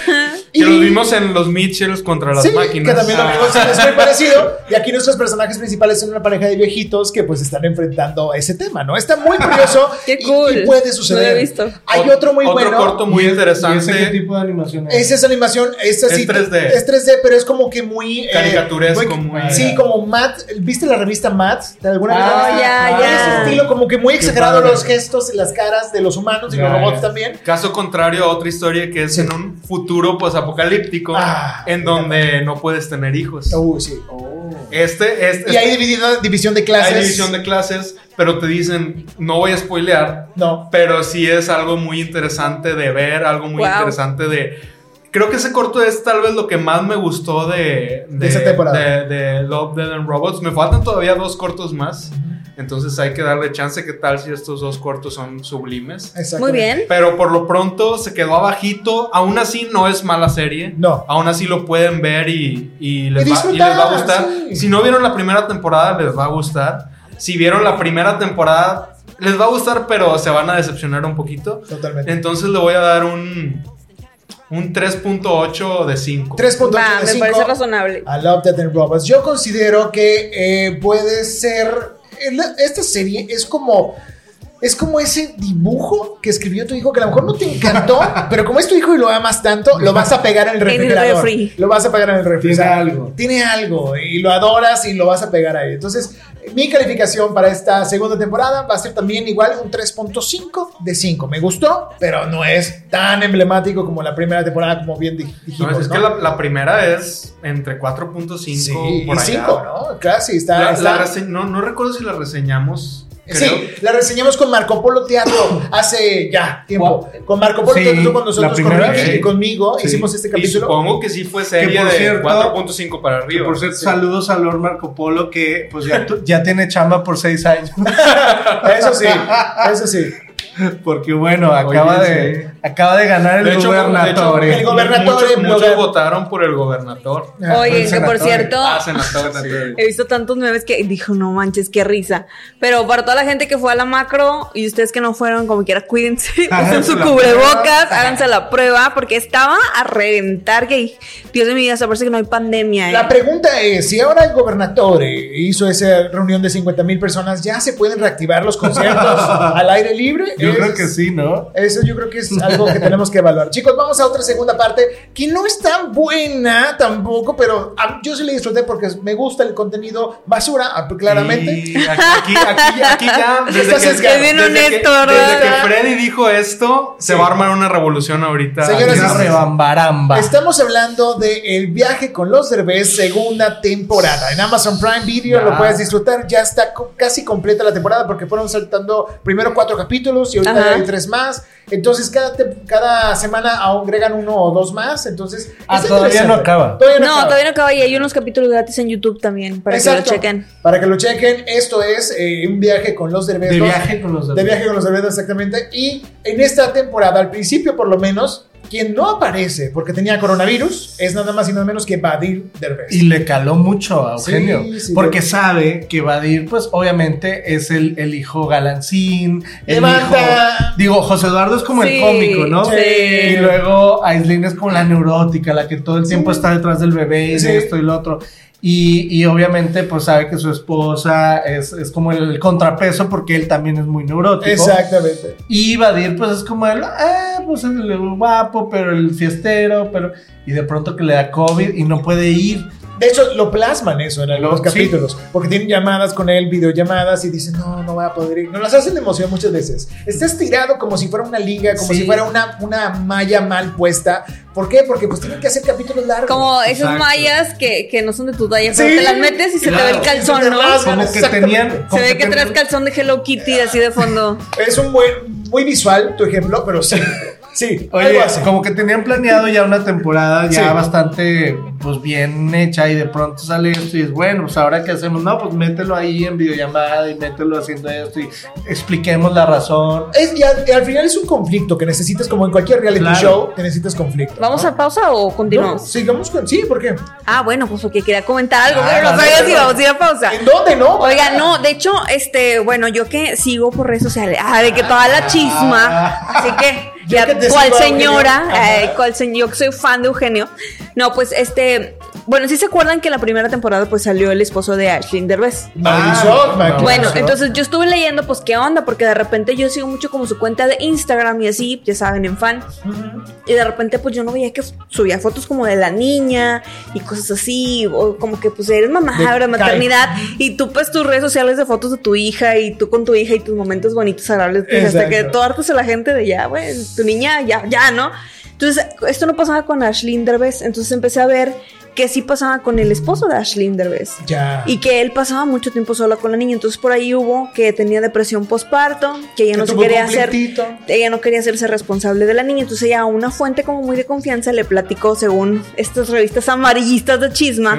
Que los vimos en los Mitchells contra las Sí, máquinas. Que también lo Ah. vimos, es muy parecido. Y aquí nuestros personajes principales son una pareja de viejitos que pues están enfrentando ese tema, ¿no? Está muy curioso. Qué y- cool. Y, puede No suceder. lo he visto. Hay Ot- otro muy otro bueno. corto muy ¿Y ese- interesante. ¿Y ese qué tipo de animación es? Esa es animación, esta Es sí, 3D. Es 3D, pero es como que muy. eh, Caricaturesco, muy- Sí, como Matt. ¿Viste la revista Matt? ¿De alguna vez? Ah, ya, Tiene ya. ese estilo como que muy exagerado padre. los gestos y las caras de los humanos y los robots también. Caso contrario a otra historia que es Sí. en un futuro pues apocalíptico Ah, en donde no puedes tener hijos. Uy, sí. Este, este Y hay dividido- división de clases. hay división de clases, pero te dicen, no voy a spoilear, No. pero sí es algo muy interesante de ver, algo muy Wow. interesante de... Creo que ese corto es tal vez lo que más me gustó de, De esa temporada. de, de Love, Dead and Robots. Me faltan todavía dos cortos más, entonces hay que darle chance. ¿Qué tal si estos dos cortos son sublimes? Muy bien. Pero por lo pronto se quedó abajito. Aún así no es mala serie. No. Aún así lo pueden ver y, y les, Y va, y les va a gustar. sí. Si no vieron la primera temporada, les va a gustar. Si vieron la primera temporada, les va a gustar, pero se van a decepcionar un poquito. Totalmente. Entonces le voy a dar un, un 3.8 de 5. 3.8 Va, de me 5. parece razonable. I Love Death and Robots. Yo considero que eh, puede ser. Esta serie es como. Es como ese dibujo que escribió tu hijo que a lo mejor no te encantó, pero como es tu hijo y lo amas tanto, lo vas a pegar en el En el refrigerador. refri. Lo vas a pegar en el refri. Tiene algo. Tiene algo y lo adoras y lo vas a pegar ahí. Entonces, mi calificación para esta segunda temporada va a ser también igual un 3.5 de 5. Me gustó, pero no es tan emblemático como la primera temporada, como bien di- dijimos. No, es ¿no? que la, la primera es entre 4.5 Sí, por y allá. 5, ¿no? Casi está. La- está- la rese- no, no recuerdo si la reseñamos. Creo. Sí, la reseñamos con Marco Polo Teatro hace ya tiempo. Con Marco Polo Sí, Teatro con nosotros, con sí. y conmigo Sí. hicimos este Y capítulo. supongo que sí fue serie por de cierto- 4.5 para Que arriba. por cierto, Sí. saludos a Lord Marco Polo que pues ya, ya tiene chamba por seis años. Eso sí, eso sí. Porque bueno, acaba, Oye, de, sí. Acaba de ganar el De hecho, gobernatorio. de hecho, El gobernatorio, muchos, votaron por el gobernador. Oye, el que por cierto, Ah, senador. he visto tantos memes que dijo, no manches, qué risa. Pero para toda la gente que fue a la macro y ustedes que no fueron, como quiera, cuídense, usen su cubrebocas, háganse la prueba, porque estaba a reventar que, Dios de mi vida, se parece que no hay pandemia. ¿eh? La pregunta es, si ahora el gobernador hizo esa reunión de 50 mil personas, ¿ya se pueden reactivar los conciertos al aire libre? Yo Es- creo que sí, ¿no? Eso yo creo que es algo que tenemos que evaluar. Chicos, vamos a otra segunda parte que no es tan buena tampoco, pero a- yo sí le disfruté porque me gusta el contenido basura, ah, claramente. Y aquí, aquí, aquí ya, desde que, Freddy dijo esto, se Sí. va a armar una revolución ahorita. Señoras Una señores, rebambaramba. Estamos hablando de El viaje con los Derbez, segunda temporada. En Amazon Prime Video Ya. lo puedes disfrutar. Ya está casi completa la temporada porque fueron saltando primero cuatro capítulos y ahorita Ajá. hay tres más. Entonces cada, cada semana agregan uno o dos más. Entonces, Ah, todavía no acaba. Todavía no, No, acaba. todavía no acaba y hay unos capítulos gratis en YouTube también para que Exacto. lo chequen. Para que lo chequen. Esto es eh, un viaje con los Derbez. De viaje con los De Derbez. viaje con los Derbez, exactamente. Y en esta temporada, al principio por lo menos, quien no aparece porque tenía coronavirus es nada más y nada menos que Badir Derbez. Y le caló mucho a Eugenio. Sí, sí, porque sabe que Badir, pues obviamente es el, el hijo galancín. El Levanta. hijo. Digo, José Eduardo es como Sí, el cómico, ¿no? sí. Y luego Aislinn es como la neurótica, la que todo el tiempo está detrás del bebé y de esto y lo otro. Y, y obviamente, pues sabe que su esposa es, es como el contrapeso porque él también es muy neurótico. Exactamente. Y Badir, pues es como el, ah, pues es el guapo, pero el fiestero, pero. Y de pronto que le da COVID y no puede ir. De hecho, lo plasman eso en algunos Lo- capítulos, porque tienen llamadas con él, videollamadas, y dicen, no, no va a poder ir. No las hacen de emoción muchas veces. Está estirado como si fuera una liga, como Sí. si fuera una, una malla mal puesta. ¿Por qué? Porque pues tienen que hacer capítulos largos. Como esas Exacto. mallas que, que no son de tu talla, Sí, pero te las metes y se te ve el calzón, ¿no? Como que tenían. Se ve que traes tenían- calzón de Hello Kitty así de fondo. Es un buen, muy visual tu ejemplo, pero sí. Sí, Oye, algo así. como que tenían planeado ya una temporada ya Sí. bastante pues bien hecha y de pronto sale esto y es bueno, pues ahora qué hacemos, no, pues mételo ahí en videollamada y mételo haciendo esto y expliquemos la razón. Es, y al, y al final es un conflicto que necesitas, como en cualquier reality Claro. show, que necesitas conflicto. ¿Vamos ¿no? a pausa o No, continuamos? sigamos con. Sí, ¿por qué? Ah, bueno, pues porque quería comentar algo, Ah, pero no sabía si vamos a ir a pausa. ¿En dónde no? Oiga, no, de hecho, este, bueno, yo que sigo por redes sociales, ah, de que toda la chisma, así que, ya, a señora, eh, cual señor, yo que soy fan de Eugenio, no, pues, este, bueno, sí se acuerdan que la primera temporada, pues, salió el esposo de Ashley Derbez. Marisol, Ah, ma- no. Bueno, entonces yo estuve leyendo, pues, qué onda, porque de repente yo sigo mucho como su cuenta de Instagram y así, ya saben, en fan. Y de repente, pues yo no veía que subía fotos como de la niña y cosas así, o como que, pues eres mamá, De ahora maternidad, y tú, pues tus redes sociales de fotos de tu hija y tú con tu hija y tus momentos bonitos, agradables, pues, hasta que tú hartas a la gente de ya, güey, tu niña, ya, ya, ¿no? Entonces, esto no pasaba con Ashley Derbez, entonces empecé a ver que sí pasaba con el esposo de Ashley Derbez. Ya. Y que él pasaba mucho tiempo sola con la niña. Entonces por ahí hubo que tenía depresión postparto, que ella Que no se quería hacer, ella no quería hacerse responsable de la niña. Entonces ella a una fuente como muy de confianza le platicó, según estas revistas amarillistas de chisma,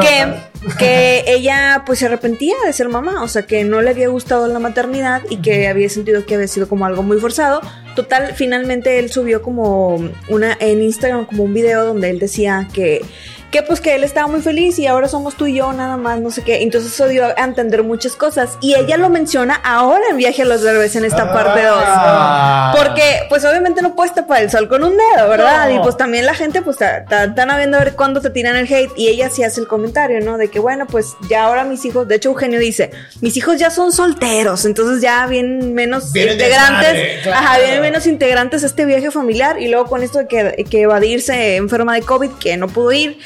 que, que ella pues se arrepentía de ser mamá, o sea que no le había gustado la maternidad y que había sentido que había sido como algo muy forzado. Total, finalmente él subió como una en Instagram como un video donde él decía que que pues que él estaba muy feliz y ahora somos tú y yo nada más, no sé qué. Entonces eso dio a entender muchas cosas y ella lo menciona ahora en Viaje a los Bebés en esta parte 2. Ah. Porque, pues obviamente no puedes tapar el sol con un dedo, ¿verdad? No. Y pues también la gente, pues, están a viendo a ver cuándo te tiran el hate. Y ella sí hace el comentario, ¿no? De que, bueno, pues ya ahora mis hijos, de hecho, Eugenio dice, mis hijos ya son solteros, entonces ya vienen menos integrantes. desmadre, claro. Ajá, vienen menos integrantes a este viaje familiar. Y luego con esto de que, que evadirse enferma de COVID, que no pudo ir.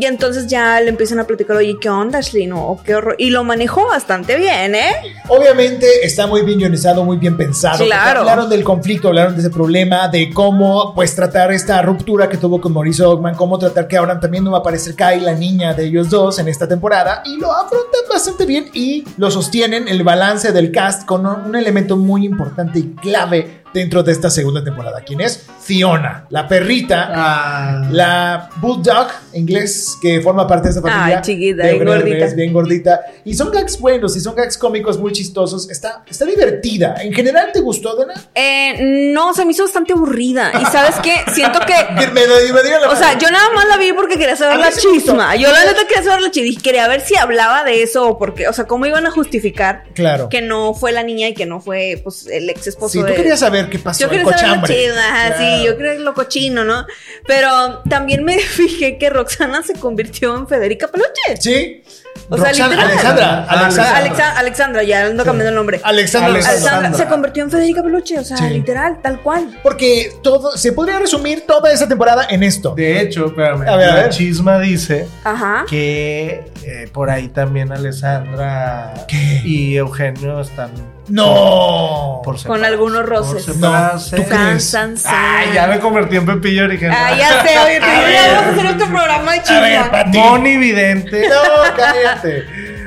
Y entonces ya le empiezan a platicar, oye, ¿qué onda, Ashley? No, qué horror. Y lo manejó bastante bien, ¿eh? Obviamente está muy bien guionizado, muy bien pensado. Claro. Hablaron del conflicto, hablaron de ese problema, de cómo pues tratar esta ruptura que tuvo con Mauricio Ogman, cómo tratar que ahora también no va a aparecer Kai, la niña de ellos dos en esta temporada. Y lo afrontan bastante bien y lo sostienen el balance del cast con un elemento muy importante y clave dentro de esta segunda temporada. ¿Quién es? Fiona, la perrita. Ah. La Bulldog, inglés, que forma parte de esta familia. Ay, chiquita, de bien gordita. Bien gordita. Y son gags buenos y son gags cómicos muy chistosos. Está, está divertida. ¿En general te gustó, Dana? Eh, no, se me hizo bastante aburrida. Y sabes qué? Siento que. Me, me, me la O sea, yo nada más la vi porque quería saber la chisma. Yo la neta quería saber la chisma. Y quería ver si hablaba de eso o porque, o sea, cómo iban a justificar Claro. que no fue la niña y que no fue, pues, el ex esposo Sí, tú de. querías saber qué pasó. Yo quería saber lo chido, ajá, Claro. sí, yo quería lo cochino, ¿no? Pero también me fijé que Roxana se convirtió en Federica Peluche. Sí. O sea, literal. Alexandra. Alexandra. Alexa- Alexandra, ya ando cambiando el nombre. Alexandra. Alexandra Alexandra. se convirtió en Federica Peluche, o sea, Sí. literal, tal cual. Porque todo, se podría resumir toda esta temporada en esto. De hecho, espérame, A ver, a la chisma dice Ajá. que eh, por ahí también Alessandra ¿Qué? y Eugenio están No. por Con algunos roces. No, ¿tú crees? san, san. Ay, ya me convertí en Pepillo original. Ah, ya sé, oye, te A digo, ver. ya vamos a hacer otro programa de. Pati. Moni Vidente. No, cállate.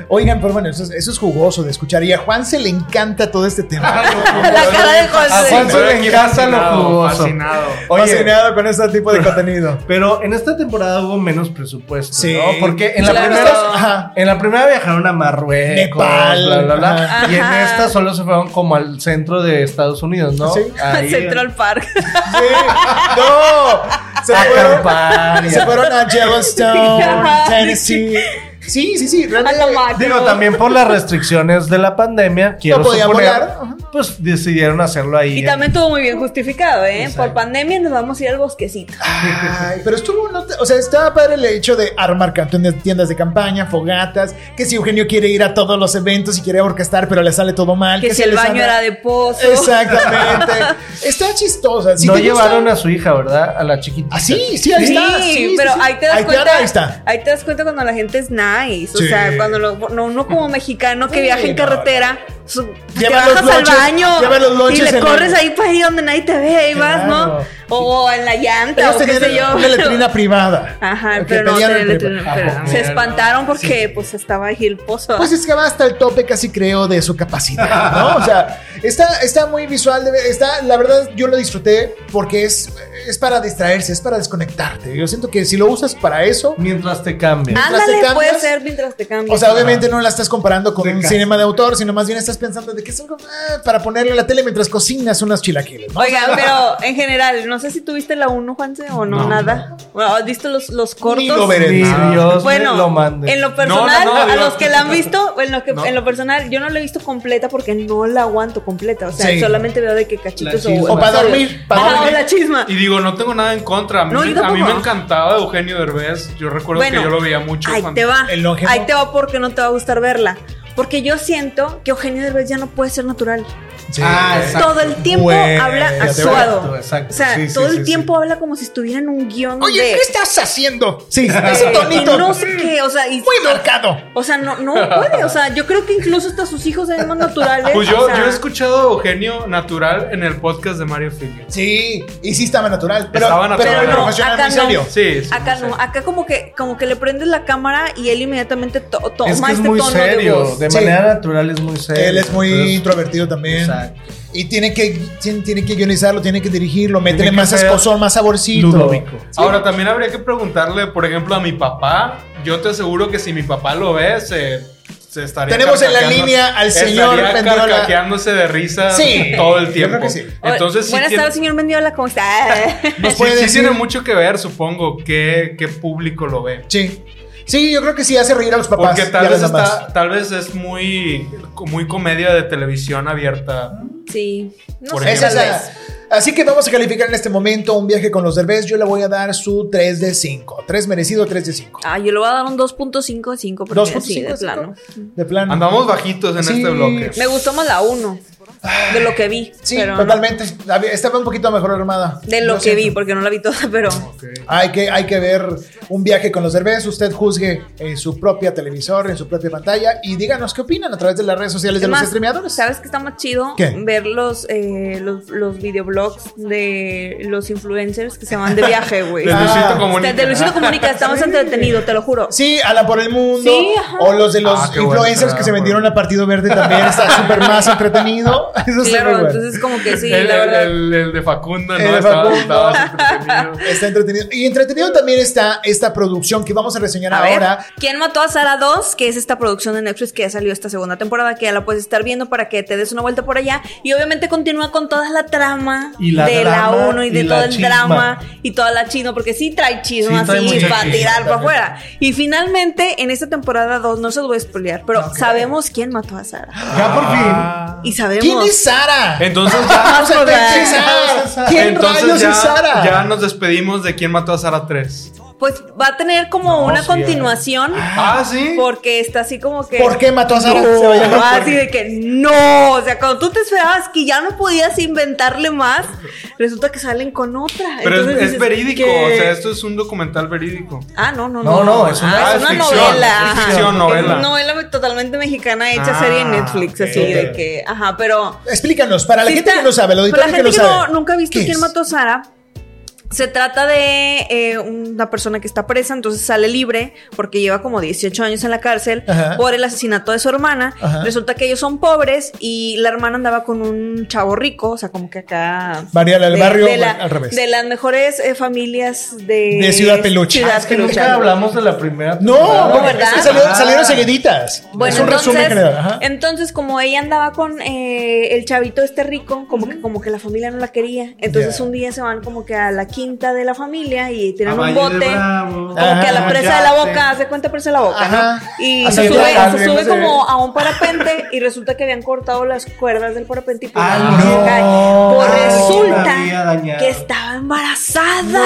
Oigan, pero bueno, eso es, eso es jugoso de escuchar. Y a Juan se le encanta todo este tema. La cara de A Juan José. se le encanta lo jugoso. fascinado. Oye, Fascinado con este tipo de contenido. pero en esta temporada hubo menos presupuesto, Sí. ¿no? Porque en la Claro. primera en la primera viajaron a Marruecos, Nepal, bla, bla, bla. ajá. Y en esta solo se fueron como al centro de Estados Unidos, ¿no? Sí. Ahí, Central Park. Sí. No. Se A fueron, se a- fueron a Yellowstone. Tennessee. Sí, sí, sí. A Realmente la. Digo, también por las restricciones de la pandemia, quiero no podían suponer volar. Ajá. pues decidieron hacerlo ahí. Y en- también estuvo muy bien justificado, ¿eh? Exacto. Por pandemia nos vamos a ir al bosquecito. Ay, pero estuvo, no te- o sea, estaba padre el hecho de armar cantones, tiendas de campaña, fogatas, que si Eugenio quiere ir a todos los eventos y quiere orquestar, pero le sale todo mal. Que si el baño era de pozo. Exactamente. Está chistosa. Si no gusta- llevaron a su hija, ¿verdad? A la chiquita. Ah, sí, sí, ahí Sí, está. sí, pero sí, sí. ahí te das Ahí cuenta. ahí está. ahí te das cuenta cuando la gente es nice. O Sí. sea, cuando lo- no, uno como mexicano que Sí, viaja en carretera, su- te bajas al baño y le el- corres ahí para ir donde nadie te ve, ahí vas, Claro. ¿no? O en la llanta, Ellos o qué sé yo. una letrina privada. Ajá, pero no tenían letrina, privado. pero se mira, espantaron porque pues estaba ahí el pozo. Pues es que va hasta el tope, casi creo, de su capacidad, ¿no? O sea, está, está muy visual, está, la verdad yo lo disfruté porque es, es para distraerse, es para desconectarte. Yo siento que si lo usas para eso, Mientras te cambian. mientras Ándale, te cambias- puede ser mientras te cambias. o sea, obviamente no la estás comparando con un cinema de autor, sino más bien estás pensando de que es algo ah, para ponerle a la tele mientras cocinas unas chilaquiles, ¿no? Oiga, pero en general, no sé si tuviste la 1, Juanse, o no, nada. Bueno, ¿has visto los, los cortos? Ni lo veré. Ni. Dios Bueno, me lo mande. en lo personal, No, no, no, a los que la han visto, en lo, que, No. en lo personal, yo no la he visto completa porque no la aguanto completa. O sea, Sí. solamente veo de que cachitos o. O para dormir, para Ajá, dormir. o la chisma. Y digo, no tengo nada en contra. A mí, No, me, yo a mí me tampoco. encantaba Eugenio Derbez. Yo recuerdo Bueno, que yo lo veía mucho. Ahí cuando- te va. Ahí te va porque no te va a gustar verla. Porque yo siento que Eugenio Derbez ya no puede ser natural. Sí. Ah, exacto. Todo el tiempo Bueno, habla actuado. Exacto, O sea, sí, todo sí, el sí. tiempo habla como si estuviera en un guion Oye, de... ¿qué estás haciendo? Sí, Eh, ese tonito. y no sé qué, o sea, y Muy marcado. O sea, no, no puede, o sea, yo creo que incluso hasta sus hijos ven más naturales. Pues yo, o sea, yo he escuchado a Eugenio Natural en el podcast de Mario Filio. Sí, y sí estaba natural. Pero, Estaba natural. pero no, profesional acá muy no. serio. Sí, sí, Acá no, acá como que, como que le prendes la cámara y él inmediatamente to- toma es que es este muy tono de serio. voz. De, Sí. manera natural es muy serio. Él es muy Entonces, introvertido también. Y tiene que, tiene, tiene que guionizarlo, tiene que dirigirlo, métele más escosón, más saborcito. Ludovico. Ahora también habría que preguntarle, por ejemplo, a mi papá. Yo te aseguro que si mi papá lo ve, se, se estaría. Tenemos en la línea al señor estaría Mendiola. carcajeándose de risa Sí, todo el yo tiempo. creo que sí. Entonces, sí Buenas tiene, tardes, señor Mendiola, ¿cómo está? Nos sí- puede sí decir- tiene mucho que ver, supongo, qué, qué público lo ve. Sí. Sí, yo creo que sí hace reír a los papás. Porque tal vez, está, tal vez es muy, muy comedia de televisión abierta. sí, no Por sé, Es esa. vez. Así que vamos a calificar en este momento un viaje con los Derbez. Yo le voy a dar su 3 de 5. 3 merecido, 3 de 5. Ah, yo le voy a dar un 2.5 de 5 porque 2.5 sí, de de plano. De plano. Andamos bajitos en Sí. este bloque. Me gustó más la 1 de lo que vi. Sí, pero totalmente. Estaba un poquito mejor armada. De lo Lo que vi, porque no la vi toda, pero. Hay que, hay que ver un viaje con los Derbez. Usted juzgue en su propia televisor, en su propia pantalla y díganos qué opinan a través de las redes sociales de los streameadores. ¿Sabes qué está más chido? ¿Qué? Ver los, eh, los, los videoblogs de los influencers que se van de viaje, güey. De Ah. Luisito Comunica. De Luisito Comunica, está más entretenido, te lo juro. Sí, Ala por el mundo. Sí, ajá. o los de los Ah, bueno, influencers que se vendieron a Partido Verde también. Está súper más entretenido. Eso Claro, bueno. entonces como que sí, el, la verdad. el- el de Facundo, El ¿no? de Estaba, Facundo. estaba entretenido. Está entretenido. Y entretenido también está esta producción que vamos a reseñar A ver, ahora. ¿Quién mató a Sara 2? Que es esta producción de Netflix que ya salió esta segunda temporada, que ya la puedes estar viendo para que te des una vuelta por allá. Y obviamente continúa con toda la trama Y la de drama, la 1 y de y todo el chisma. drama y toda la chisma, porque sí trae chisma Sí, trae así mucha para chisma, tirar para afuera. Y finalmente, en esta temporada 2, no se los voy a spoilear, pero sabemos quién mató a Sara. Ya por fin. Y sabemos. ¿Quién es Sara? Entonces ya, Vamos a empezar. ¿Quién entonces rayos ya, es Sara? ya nos despedimos de quién mató a Sara 3. Pues va a tener como una sí, continuación. Ah, sí. Porque está así como que. ¿Por qué mató a Sara? No, Se va a llamar. así de que no. O sea, cuando tú te esperabas que ya no podías inventarle más, resulta que salen con otra. Pero es, Entonces es dices, verídico, o sea, esto es un documental verídico. Ah, no, no, No, no. no, es una- Ah, ah, es una es ficción, novela. es ficción, novela. Es novela totalmente mexicana hecha Ah, serie en Netflix, así de que, ajá, pero Explícanos, para la Sí gente está- que no sabe, lo para la que no gente que sabe. no- nunca ha visto ¿Qué quién es? mató a Sara. Se trata de eh, una persona que está presa, entonces sale libre porque lleva como 18 años en la cárcel Ajá. por el asesinato de su hermana. Ajá. Resulta que ellos son pobres y la hermana andaba con un chavo rico, o sea, como que acá... Mariela del de- barrio, de la- al revés. De las mejores eh, familias de... De Ciudad Peluche. Ciudad Ah, es que Peluche. nunca hablamos de la primera. No, temporada. No, ¿verdad? es que salieron, Ah. salieron seguiditas. Bueno, es un resumen entonces, general. Ajá. entonces como ella andaba con eh, el chavito este rico, como que como que la familia no la quería. Entonces un día se van como que a la quinta quinta de la familia y tienen A un bote. Como que a la Ajá, presa de la boca, hace cuenta presa de la boca, Ajá. ¿no? Y Así se sube, ya, se sube sí. como a un parapente y resulta que habían cortado las cuerdas del parapente y pues Ah, no. mujer cae. Pues resulta que estaba embarazada.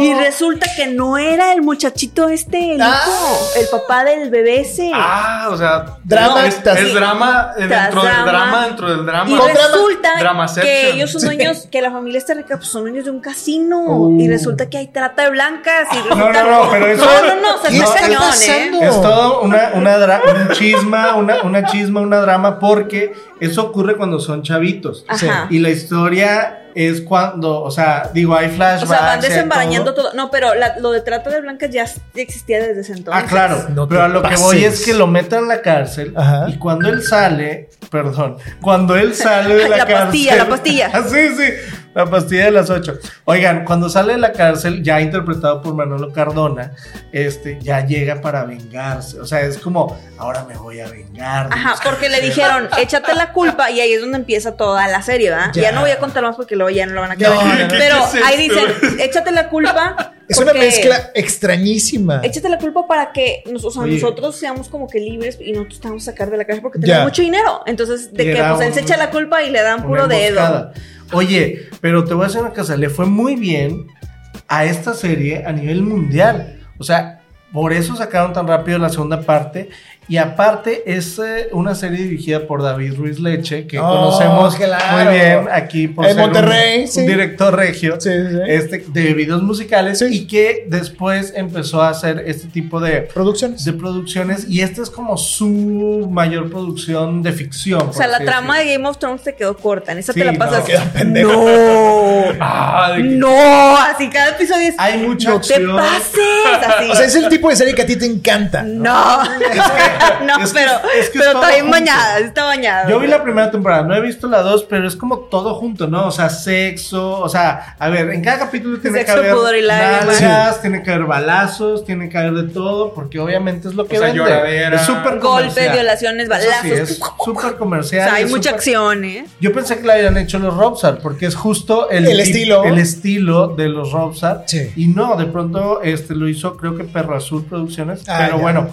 Y resulta que no era el muchachito este, el Ah. hijo, el papá del bebé ese. Ah, o sea, Drama es, es drama eh, dentro del drama. drama, dentro del drama. Y drama. resulta Dramaception. que ellos son Sí. dueños, que la familia está rica, pues son dueños de un casino. Uh. Y resulta que hay trata de blancas. Y No, no, no, pero eso- No, no, no, o sea, ¿Qué está está cañón, pasando? ¿eh? Es todo una, una dra- un chisma, una, una chisma, una drama, porque eso ocurre cuando son chavitos. Ajá. Y la historia es cuando, o sea, digo, hay flashbacks. O sea, van desembarañando todo. todo. No, pero la- lo de trata de blancas ya existía desde ese entonces. Ah, claro. No pero a lo que voy es que lo metan en la cárcel Ajá. y cuando él sale, perdón, cuando él sale de la, La cárcel. pastilla, la pastilla. Ah, sí, sí. La pastilla de las ocho. Oigan, cuando sale de la cárcel, ya interpretado por Manolo Cardona, este, ya llega para vengarse. O sea, es como, ahora me voy a vengar. Ajá, porque le dijeron, échate la culpa y ahí es donde empieza toda la serie, ¿verdad? Ya. Ya, no voy a contar más porque luego ya no lo van a No, quedar. no, no. Pero ¿Qué es ahí dicen, échate la culpa. Es una mezcla extrañísima. Échate la culpa para que nos- o sea, nosotros seamos como que libres y nosotros te vamos a sacar de la cárcel porque Ya. tenemos mucho dinero. Entonces, de Y que pues él se echa la culpa y le dan puro dedo. Oye, pero te voy a hacer una cosa, le fue muy bien a esta serie a nivel mundial. O sea, por eso sacaron tan rápido la segunda parte. Y aparte es eh, una serie dirigida por David Ruiz Leche, que Oh, conocemos claro. muy bien aquí por En ser un- Monterrey, un, sí. director regio Sí, sí, sí. Este, de videos musicales Sí. y que después empezó a hacer este tipo de, Producciones. de producciones y esta es como su mayor producción de ficción. O sea, la trama de Game of Thrones te quedó corta. En esa Sí, te la no, pasas. pendejo. No. Ah, que- No, así cada episodio es. Hay mucha no acción. te pases. Así. O sea, es el tipo de serie que a ti te encanta. no. no, es que- es que es pero todo está bien junto. bañada, está bañada. Yo vi la primera temporada, no he visto la dos, pero es como todo junto, ¿no? O sea, sexo, o sea, a ver, en cada capítulo tiene Sexo, que haber pudor y nalgas, tiene que haber balazos, tiene que haber de todo, porque obviamente es lo que O sea, vende. lloradera. Es súper Golpes, comercial. violaciones, balazos. sí, es súper o comercial. sea, hay es mucha súper- acción, ¿eh? Yo pensé que la habían hecho los Robsar, porque es justo el, estilo. el estilo de los Robsar. Sí. Y no, de pronto este lo hizo, creo que Perro Azul Producciones. Ah, pero ya. bueno.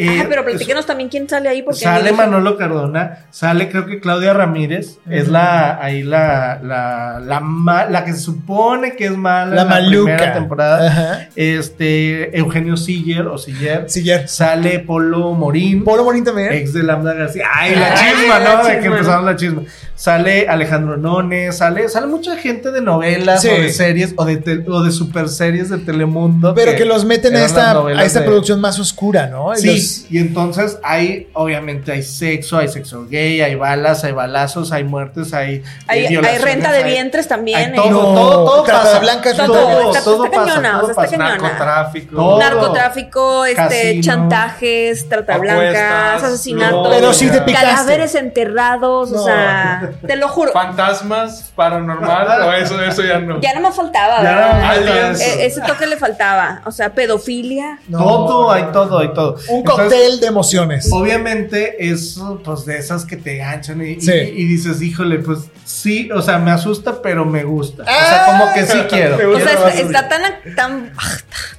Eh, Ajá, pero platíquenos también quién sale ahí porque Sale Manolo Cardona, sale creo que Claudia Ramírez, es la ahí la la, la, ma- la que se supone que es mala La en maluca. primera temporada. Este Eugenio Siller o Siller. Siller. Sale Polo Morín. Polo Morín también. Ex de Lambda García. Ay, la Ay, chisma, la ¿no? De que chisma. empezamos la chisma. Sale Alejandro Nones, sale, sale mucha gente de novelas Sí. o de series o de, te- o de super series de Telemundo. Pero que los meten a esta, a esta de- producción más oscura, ¿no? Y Sí, los- y entonces hay, obviamente hay sexo, hay sexo gay, hay balas, hay balazos, hay muertes, hay Hay, renta de hay- vientres también. hay ¿eh? todo, No, todo, todo pasa. blancas, Todo, todo, está- todo está pasa, cañona, todo o sea, está pasa. narcotráfico. Todo. Narcotráfico, este, Casino. chantajes, trata blancas, asesinatos. Pero sí te picaste. cadáveres enterrados, No. o sea, te lo juro. Fantasmas, paranormal, o eso, eso ya no. Ya no me faltaba, Ya ¿verdad? no me faltaba Aliens. eso. E- ese toque le faltaba, o sea, pedofilia. no. Todo, hay todo, hay todo. Un Entonces, cóctel de emociones. Obviamente es pues de esas que te ganchan y, y- Sí. y dices, híjole, pues sí, o sea, me asusta, pero me gusta. O Ah. sea, como que sí quiero. Me O Quiero sea, está, está tan, tan,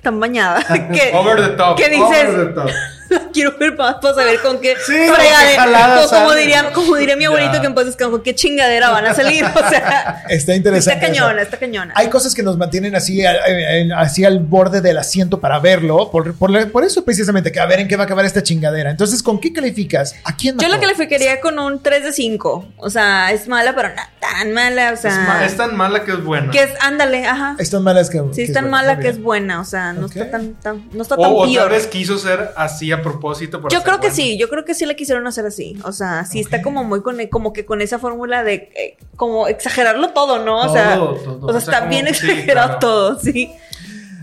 tan bañada que, Over the top. que Over the top. quiero ver más para saber con qué Sí, fregadera- o como diría, como diría mi abuelito Ya. que en paz descanse, con qué chingadera van a salir, o sea, Está interesante. está cañona, eso. está cañona. Hay cosas que nos mantienen así, al- así al borde del asiento para verlo. Por, por- por eso precisamente, que a ver en qué va a acabar esta chingadera. Entonces, ¿con qué calificas? ¿A quién Yo mató? la calificaría con un 3 de 5. O sea, es mala, pero no tan mala. O Es, sea, ma- es tan mala que es buena. que es, ándale, ajá. Es tan mala que. Sí, es tan buena, mala que es buena. O sea, no está tan, tan, no está o, tan o tal vez quiso ser así a propósito. Yo creo que buena. sí, yo creo que sí le quisieron hacer así. O sea, sí está como muy con, como que con esa fórmula de eh, como exagerarlo todo, ¿no? O sea, Todo, o sea, O sea, está como- bien sí, exagerado claro. todo, sí.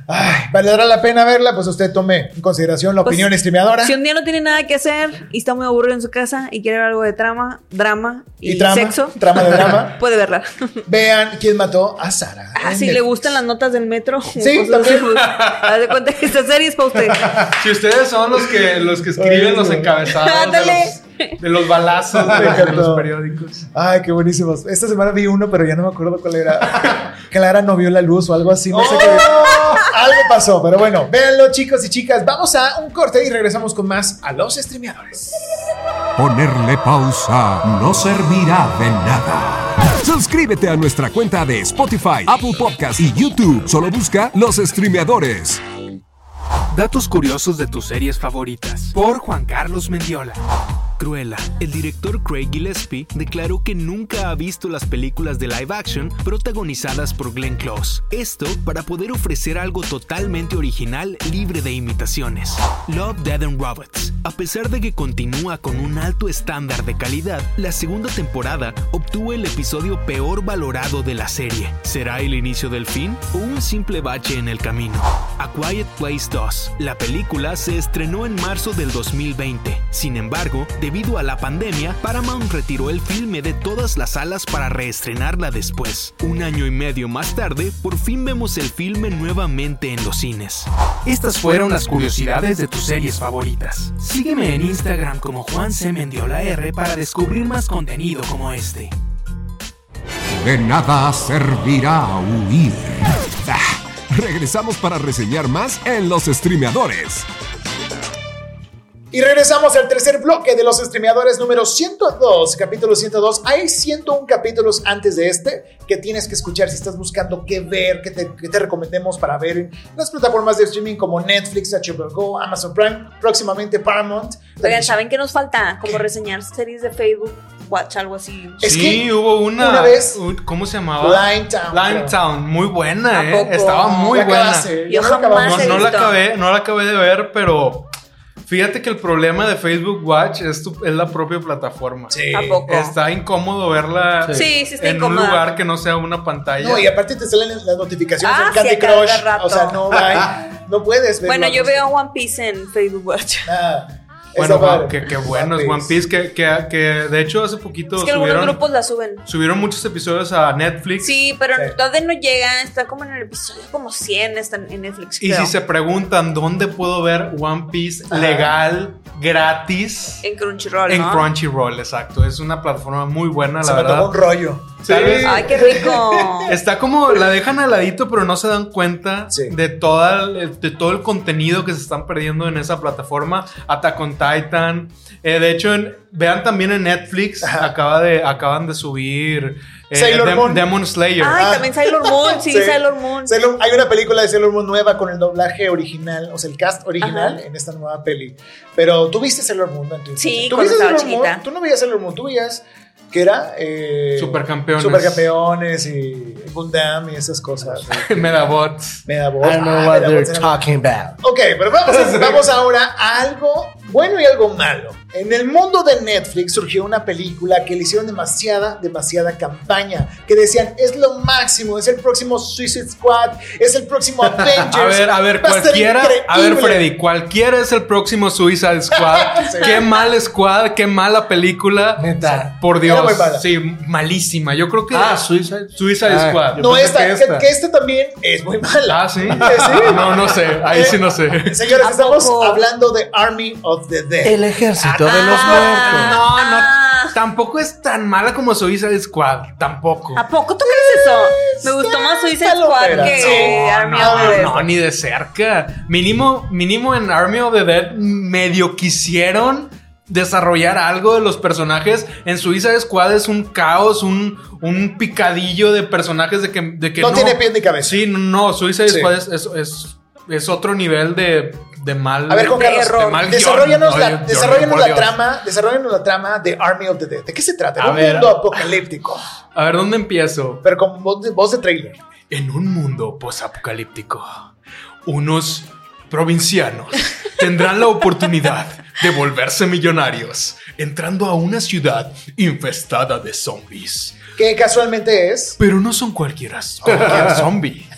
Ay, ¿valdrá la pena verla? Pues usted tome en consideración la Pues, opinión streameadora. Si un día no tiene nada que hacer y está muy aburrido en su casa y quiere ver algo de trama, drama y, Y trama, sexo, trama de drama. puede verla. Vean quién mató a Sara. Ah, si le gustan las notas del metro. Sí, cosas también. pues, haz de cuenta que esta serie es para usted. Si ustedes son los que, los que escriben los encabezados de Ándale. de los balazos de, los periódicos. Ay, qué buenísimos. Esta semana vi uno, pero ya no me acuerdo cuál era. Clara no vio la luz o algo así. No sé qué. Algo pasó, pero bueno, véanlo, chicos y chicas. Vamos a un corte y regresamos con más a los streameadores. Ponerle pausa no servirá de nada. Suscríbete a nuestra cuenta de Spotify, Apple Podcast y YouTube. Solo busca los streameadores. Datos curiosos de tus series favoritas. Por Juan Carlos Mendiola. Cruella. El director Craig Gillespie declaró que nunca ha visto las películas de live action protagonizadas por Glenn Close. Esto para poder ofrecer algo totalmente original, libre de imitaciones. Love, Dead and Robots. A pesar de que continúa con un alto estándar de calidad, la segunda temporada obtuvo el episodio peor valorado de la serie. ¿Será el inicio del fin o un simple bache en el camino? A Quiet Place 2. La película se estrenó en marzo del 2020. Sin embargo, debido a la pandemia, Paramount retiró el filme de todas las salas para reestrenarla después. Un año y medio más tarde, por fin vemos el filme nuevamente en los cines. Estas fueron las curiosidades de tus series favoritas. Sígueme en Instagram como Juan C. Mendiola R para descubrir más contenido como este. De nada servirá huir. Ah, regresamos para reseñar más en los streameadores. Y regresamos al tercer bloque de los streameadores número 102, capítulo 102. Hay 101 capítulos antes de este que tienes que escuchar si estás buscando qué ver, qué te, qué te recomendemos para ver en las plataformas de streaming como Netflix, HBO Go, Amazon Prime, próximamente Paramount. Oigan, ¿saben qué nos falta? Como reseñar series de Facebook, Watch, algo así. Es sí, que hubo una. una vez- ¿Cómo se llamaba? Limetown. Limetown, muy buena, ¿A ¿eh? Estaba muy ¿La buena. Yo no jamás. No, he no la acabé, no la acabé de ver, pero fíjate que el problema de Facebook Watch es, tu- es la propia plataforma. Sí. ¿A poco? Está incómodo verla Sí, sí está en un lugar que no sea una pantalla. No, y aparte te salen las notificaciones Ah, del Candy sí, a cada Crush. rato. O sea, no hay, no puedes ver. Bueno, yo veo One Piece en Facebook Watch. Bueno, que, que bueno es One Piece, que, que, que de hecho hace poquito Es que algunos subieron, grupos la suben. subieron muchos episodios a Netflix. Sí, pero Sí. todavía no llega. Está como en el episodio como 100 está en Netflix. Y creo. si se preguntan dónde puedo ver One Piece Ajá. Gratis, En Crunchyroll, en ¿no? Crunchyroll, exacto. Es una plataforma muy buena, Se la me verdad. un rollo. Ay, qué rico. Está como la dejan al ladito, pero no se dan cuenta Sí. de, toda el, de todo el contenido que se están perdiendo en esa plataforma. Attack on Titan. Eh, de hecho, en- vean también en Netflix, acaba de, acaban de subir eh, Sailor Dem- Moon. Demon Slayer. Ay, Ah. también Sailor Moon. Sí, Sí. Sailor Moon. Sailor- hay una película de Sailor Moon nueva con el doblaje original, o sea, el cast original Ajá. en esta nueva peli. Pero tú viste Sailor Moon, ¿no? Entonces, Sí, ¿tú cuando viste estaba Sailor Moon? Tú no veías Sailor Moon, tú veías que era eh, Supercampeones. Supercampeones y Gundam y esas cosas. Medabots. Medabots. I don't know Ah, what they're talking about. Ok, pero vamos, vamos ahora a algo bueno y algo malo. En el mundo de Netflix surgió una película que le hicieron demasiada, demasiada campaña. Que decían, es lo máximo, es el próximo Suicide Squad, es el próximo Avengers. A ver, a ver, cualquiera. A ver, increíble". Freddy, cualquiera es el próximo Suicide Squad. Sí. Qué mal squad, qué mala película. Neta. Por Dios. Muy mala. Sí, malísima. Yo creo que. Ah, Suicide. Suicide Ah, Squad. No, esta, que que, esta. que esta también es muy mala. Ah, sí. Sí. No, no sé. Ahí sí no sé. Señores, ¿A estamos poco? hablando de Army of the Dead. El ejército de los Ah. muertos. No, no. Ah. Tampoco es tan mala como Suicide Squad. Tampoco. ¿A poco tú crees eso? Me gustó más Suicide Squad que Army No, of the Dead. no, ni de cerca. Mínimo, mínimo en Army of the Dead medio quisieron desarrollar algo de los personajes. En Suicide Squad es un caos, un, un picadillo de personajes de que, de que No tiene pie ni cabeza. Sí, no, Sí. Squad es, es, es- es otro nivel de, de mal. A ver, Juan Carlos, de mal desarrollanos, guion. la, No, desarrollanos trama, desarrollanos la trama de Army of the Dead. ¿De qué se trata? A un ver. mundo apocalíptico, A ver, ¿dónde empiezo? pero con voz de, voz de trailer. En un mundo posapocalíptico, unos provincianos tendrán la oportunidad de volverse millonarios entrando a una ciudad infestada de zombies. Que casualmente es. Pero no son cualquiera, cualquier zombie.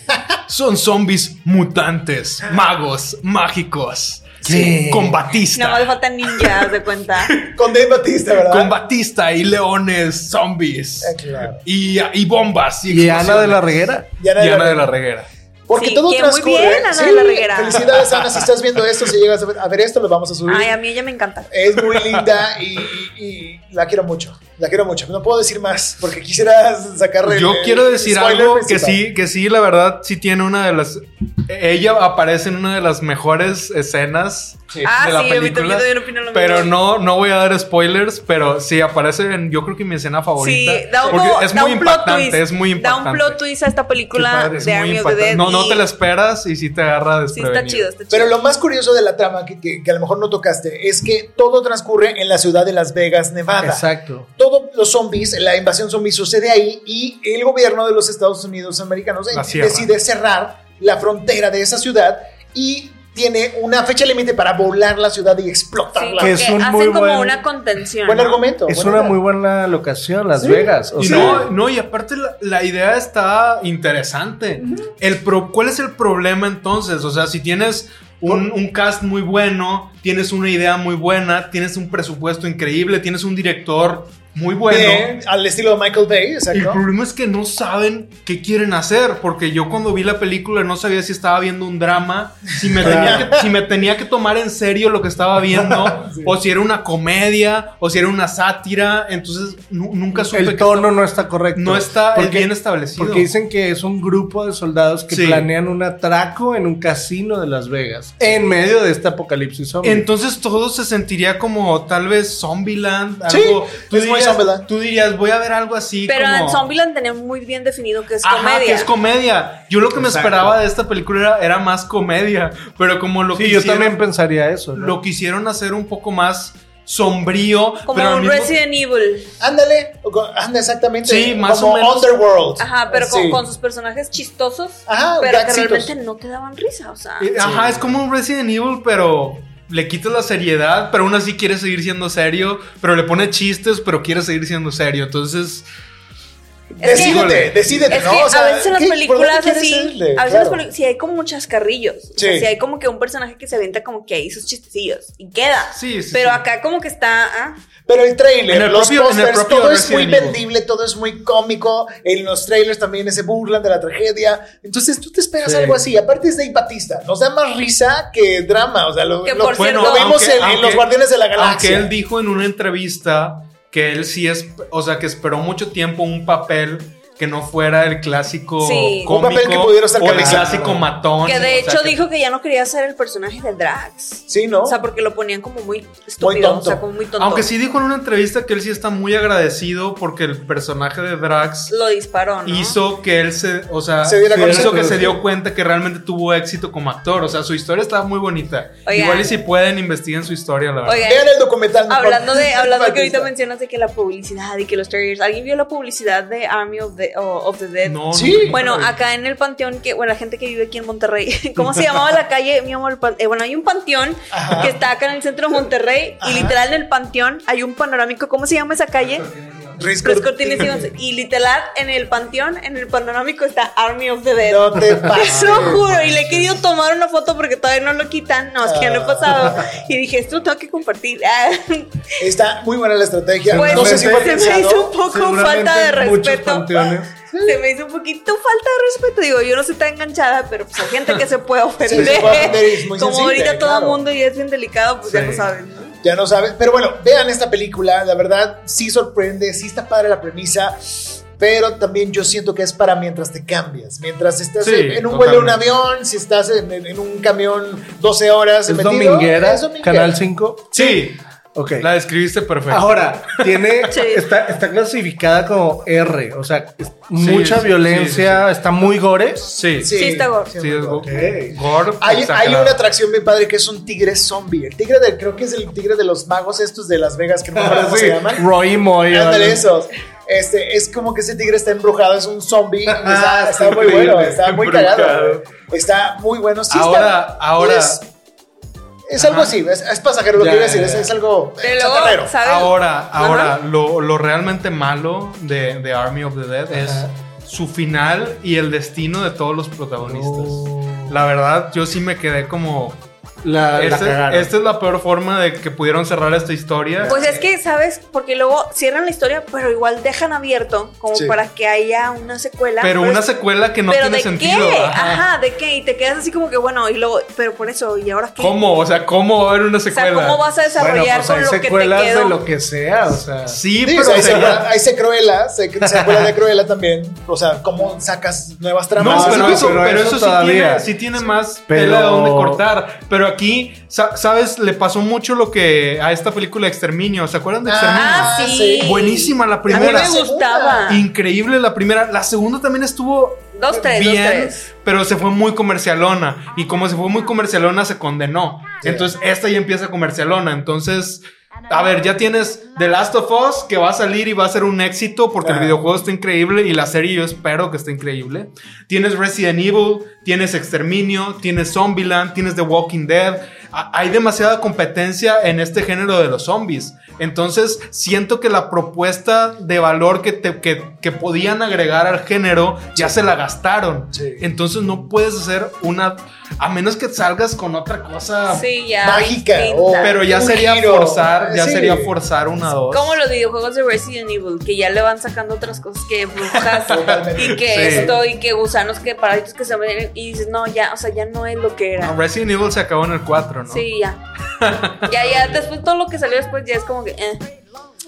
Son zombies mutantes, magos, mágicos, Sí. combatistas. Nada más faltan ninjas, de cuenta. Con Dave Batista, ¿verdad? Con Batista y leones, zombies. Eh, claro. Y, y bombas. Y, ¿Y Ana de la. Reguera? Y Ana de Y la Ana de la Reguera. Reguera. Porque Sí, todo que muy transcurre. bien, Ana de la Reguera. Felicidades, Ana. Si estás viendo esto, si llegas a ver, a ver esto, lo vamos a subir. Ay, a mí ella me encanta. Es muy linda y, y- y la quiero mucho. La quiero mucho. No puedo decir más porque quisiera sacarle. Yo el- quiero decir algo que sí, que sí, la verdad, sí tiene una de las. Ella aparece en una de las mejores escenas Ah, de la sí, película. también opino lo mismo. Pero no, no voy a dar spoilers, pero sí aparece en, yo creo que mi escena favorita. Sí, da un, porque es da muy un plot impactante, twist. es muy impactante. Da un plot twist a esta película de Army of the. Dead. No, no te la esperas y sí te agarra Sí, desprevenido. está chido, está chido. Pero lo más curioso de la trama que, que- que a lo mejor no tocaste es que todo transcurre en la ciudad de Las Vegas, Nevada. Exacto. Todos los zombies, la invasión zombie sucede ahí y el gobierno de los Estados Unidos americanos cierra. decide cerrar la frontera de esa ciudad y tiene una fecha límite para volar la ciudad y Sí, explotarla. Que porque es un hacen muy como buen- una contención. Buen argumento. Es buena una idea. muy buena locación, Las Sí. Vegas. O Y sea, no, no, y aparte la, la idea está interesante. el pro- ¿Cuál es el problema entonces? O sea, si tienes un, un cast muy bueno, tienes una idea muy buena, tienes un presupuesto increíble, tienes un director muy bueno. Bien, al estilo de Michael Bay, El exacto. problema es que no saben qué quieren hacer, porque yo cuando vi la película no sabía si estaba viendo un drama, si me tenía que, si me tenía que tomar en serio lo que estaba viendo, o si era una comedia, o si era una sátira, entonces nu- nunca supe el tono no está correcto. no está Porque- bien establecido. Porque dicen que es un grupo de soldados que Sí. planean un atraco en un casino de Las Vegas. En medio de este apocalipsis zombie. Entonces todo se sentiría como tal vez Zombieland. Sí, Algo, tú, dirías, tú dirías, voy a ver algo así. Pero como... en Zombieland tenía muy bien definido que es Ajá, comedia. que es comedia. Yo lo que me esperaba de esta película era, era más comedia. Pero como lo sí, que yo también pensaría eso. ¿no? lo quisieron hacer un poco más sombrío. como pero un mismo- Resident Evil. Ándale, anda exactamente. Sí, más como o menos. Underworld. Ajá, pero con, Sí. con sus personajes chistosos. Ajá, pero que realmente no te daban risa. O sea, Eh, Ajá, es como un Resident Evil, pero le quitas la seriedad, pero aún así quiere seguir siendo serio, pero le pone chistes, pero quiere seguir siendo serio. Entonces, Decídete, decídete, Es ¿no? que O sea, a veces en las ¿qué- por dónde películas así, a veces en las Claro. películas sí hay como muchas carrillos. O sea, Sí. sí hay como que un personaje que se avienta como que ahí sus chistecillos y queda. Sí, sí, Pero sí. acá como que está, ah, Pero el trailer, En el los propio- en el posters, propio todo es muy vendible, todo es muy cómico. En los trailers también se burlan de la tragedia. Entonces tú te esperas Sí. algo así. Aparte es Dave Batista. Nos da más risa que drama. O sea, lo, Que lo- por lo cierto- vimos aunque- en, en aunque- Los Guardianes de la Galaxia. Aunque él dijo en una entrevista que él sí es, o sea, que esperó mucho tiempo un papel que no fuera el clásico Sí. cómico Un papel que pudiera estar o el clásico matón. que de o sea, hecho que- dijo que ya no quería ser el personaje de Drax. Sí, ¿no? O sea, porque lo ponían como muy estúpido, tonto. o sea, como muy tonto. Aunque sí dijo en una entrevista que él sí está muy agradecido porque el personaje de Drax Lo disparó, ¿no? hizo que él se, o sea, Se diera sí, cuenta. hizo que se dio cuenta que realmente tuvo éxito como actor. O sea, su historia estaba muy bonita. Oigan. Igual y si pueden, investiguen su historia, la verdad. Oigan, Vean el documental. Hablando de, hablando que ahorita mencionas de que la publicidad y que los trailers. ¿Alguien vio la publicidad de Army of the, o- of the Dead? No, Sí. Bueno, acá en el panteón, que, bueno, la gente que vive aquí en Monterrey, ¿cómo se llamaba la calle? Mi amor, eh, bueno, hay un panteón Ajá. que está acá en el centro de Monterrey y literal en el panteón hay un panorámico, ¿cómo se llama esa calle? Riz Cortines. cortines y literal en el panteón, en el panorámico está Army of the Dead. No te pases. Eso juro, y le he querido tomar una foto porque todavía no lo quitan, no, es que ya no he pasado. Y dije, esto lo tengo que compartir. Está muy buena la estrategia. Pues no sé si fue se me hizo un poco falta de respeto. panteones. Se me hizo un poquito falta de respeto. Digo, yo no soy tan enganchada, pero pues hay gente que se puede ofender. se puede ofender y es muy Como sensible, ahorita todo el claro. mundo y es bien delicado, pues ya Sí. no saben, ¿no? Ya no sabes. Pero bueno, vean esta película. La verdad, sí sorprende. Sí está padre la premisa. Pero también yo siento que es para mientras te cambias. Mientras estás Sí, en, en un vuelo, en un avión. Si estás en, en- en un camión 12 horas. Es metido, dominguera, es dominguera. Canal 5. Sí, Ok. la describiste perfecto. Ahora, tiene, Sí. está, está clasificada como R, o sea, es mucha sí, violencia, sí, está muy gore. sí, Sí, está gore. Sí, es go- Ok. gore. Hay, hay una atracción bien padre que es un tigre zombie. El tigre de, creo que es el tigre de los magos estos de Las Vegas, que no me acuerdo cómo Sí, se llaman. Roy Moy. Ándale, esos. Este, es como que ese tigre está embrujado, es un zombie. Ah, está está muy bueno, está muy embrujado. cagado. Está muy bueno. Sí Ahora, está- ahora. Es, es algo así, es, es pasajero lo Ya, que iba a decir, es, es algo. Ahora, Ajá. ahora, lo, lo realmente malo de, de Army of the Dead es su final y el destino de todos los protagonistas. Oh. La verdad, yo sí me quedé como. La, la Esta, esta es la peor forma de que pudieron cerrar esta historia. Pues es que, ¿sabes? Porque luego cierran la historia, pero igual dejan abierto como Sí. para que haya una secuela. pero una secuela que no ¿Pero tiene de sentido. qué? Ajá. Ajá. ¿de qué? Y te quedas así como que, bueno, y luego, pero por eso, ¿y ahora qué? ¿Cómo? O sea, ¿cómo va a haber una O sea, secuela? ¿cómo vas a Bueno, desarrollar pues con hay lo que te secuelas quedó? de lo que sea, o sea. Sí, Sí, pero o sea, hay, sería- secuela- hay secuela de Cruella también. O sea, ¿cómo sacas nuevas tramas? No, pero sí, eso, pero pero eso eso sí, tiene, sí tiene más Pero- tela de donde cortar. Pero aquí, sa- ¿sabes? Le pasó mucho lo que a esta película Exterminio. ¿Se acuerdan de Exterminio? Ah, Ah, sí. sí. Buenísima la A mí primera. me gustaba. Increíble la primera. La segunda también estuvo Dos, tres, dos, bien, tres. pero se fue muy comercialona. Y como se fue muy comercialona, se condenó. Entonces, esta ya empieza comercialona. Entonces, a ver, ya tienes The Last of Us, que va a salir y va a ser un éxito porque el videojuego está increíble y la serie yo espero que esté increíble. Tienes Resident Evil, tienes Exterminio, tienes Zombieland, tienes The Walking Dead. Hay demasiada competencia en este género de los zombies. Entonces, siento que la propuesta de valor que, te- que, que podían agregar al género ya se la gastaron. Sí. Entonces, no puedes hacer una. A menos que salgas con otra cosa. Sí, ya. Mágica, distinta. o- Pero ya sería giro. forzar, ya Sí. sería forzar una dos. Como los videojuegos de Resident Evil, que ya le van sacando otras cosas que brujas Totalmente. y que Sí. esto y que gusanos que parásitos que se ven y dices, no, ya, o sea, ya no es lo que era. No, Resident Evil se acabó en el 4, ¿no? Sí, ya. ya, ya, después todo lo que salió después ya es como que, eh.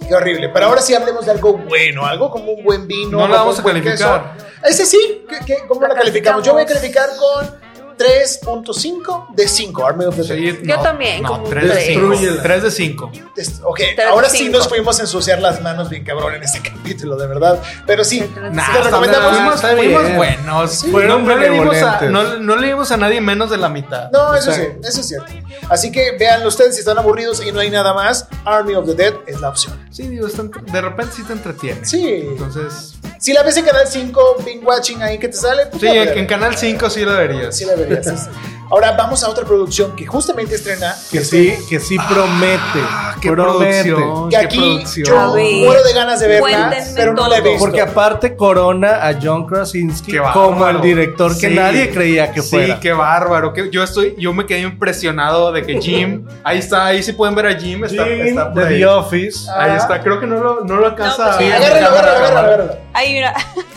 Qué horrible. Pero ahora sí hablemos de algo bueno, algo como un buen vino. No la vamos a calificar. queso. Ese sí, ¿qué, qué, cómo La la calificamos? Yo voy a calificar con 3.5 de 5. Army of the Dead. Sí, Yo no, también, No, como 3 de tres. 5. Destrúyela. 3 de 5. Es- Ok, Tres ahora sí cinco. nos fuimos a ensuciar las manos bien cabrón en este capítulo, de verdad. Pero sí, Nah, te recomendamos. fuimos, fuimos buenos. Sí. Fueron- no, le dimos a, no, no le dimos a nadie menos de la mitad. No, eso sí, eso es cierto. Así que véanlo ustedes si están aburridos y no hay nada más. Army of the Dead es la opción. Sí, digo, de repente sí te entretiene. Sí. Entonces, Si la ves en Canal 5, Bing Watching ahí que te sale, pues sí, la en, en Canal 5 sí lo verías. Sí la verías. sí, sí. Ahora vamos a otra producción que justamente estrena. Que sí, que sí promete. Ah, qué promete. producción. Que aquí producción. yo ver, muero de ganas de verla, cuéntenme pero no la he visto. Porque aparte corona a John Krasinski Qué como el director que Sí. nadie creía que fuera. Sí, qué bárbaro. Que yo estoy, yo me quedé impresionado de que Jim, ahí está, ahí sí pueden ver a Jim, está, Jim está por de ahí. The Office. Ahí Ah. está, creo que no lo, no lo alcanza. No, pues sí, agárralo, agárralo, agárralo, agárralo. Ahí, mira.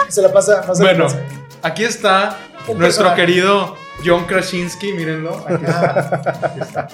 Se la pasa, pasa la Bueno, pasa. aquí está nuestro personaje. querido John Krasinski, mírenlo. Aquí está. Aquí está.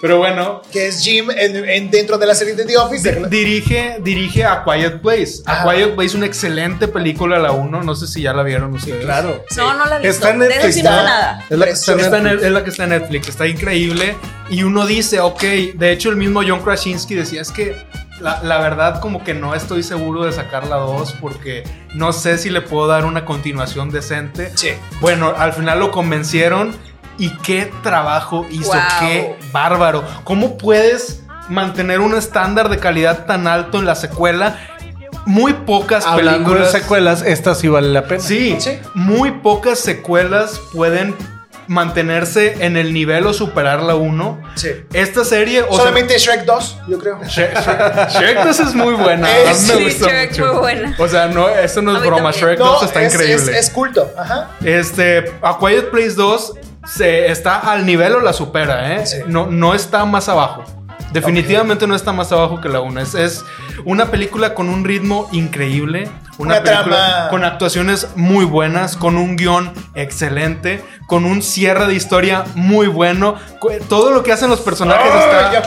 Pero bueno, Que es Jim en, en- dentro de la serie de The Office. di- dirige, dirige a Quiet Place. A Ah. Quiet Place, una excelente película, la 1. No sé si ya la vieron ustedes. Claro. No, no la he visto. Está en Netflix, sí no nada. Es la que está en Netflix. es la que está en Netflix, está increíble. Y uno dice, ok, de hecho el mismo John Krasinski decía, es que la, la verdad como que no estoy seguro de sacar la 2 porque no sé si le puedo dar una continuación decente. Sí. Bueno, al final lo convencieron y qué trabajo hizo, Wow. qué bárbaro. ¿Cómo puedes mantener un estándar de calidad tan alto en la secuela? Muy pocas Hablando películas. de secuelas, esta sí vale la pena. Sí, Sí. muy pocas secuelas pueden mantenerse en el nivel o superar la 1. Sí. Esta serie, o sea, Solamente Shrek 2, yo creo. Shrek, Shrek- Shrek 2 es muy buena. A mí me sí, gusta Shrek mucho. muy buena. O sea, no, esto no es broma. también. Shrek No, 2 está es, increíble. Es, es culto. Ajá. Este, A Quiet Place 2 se está al nivel o la supera, ¿eh? Sí. No, no está más abajo. Definitivamente no está más abajo que la 1. Es, es una película con un ritmo increíble. Una, Una película trama. con actuaciones muy buenas, con un guion excelente, con un cierre de historia muy bueno. Todo lo que hacen los personajes Ay,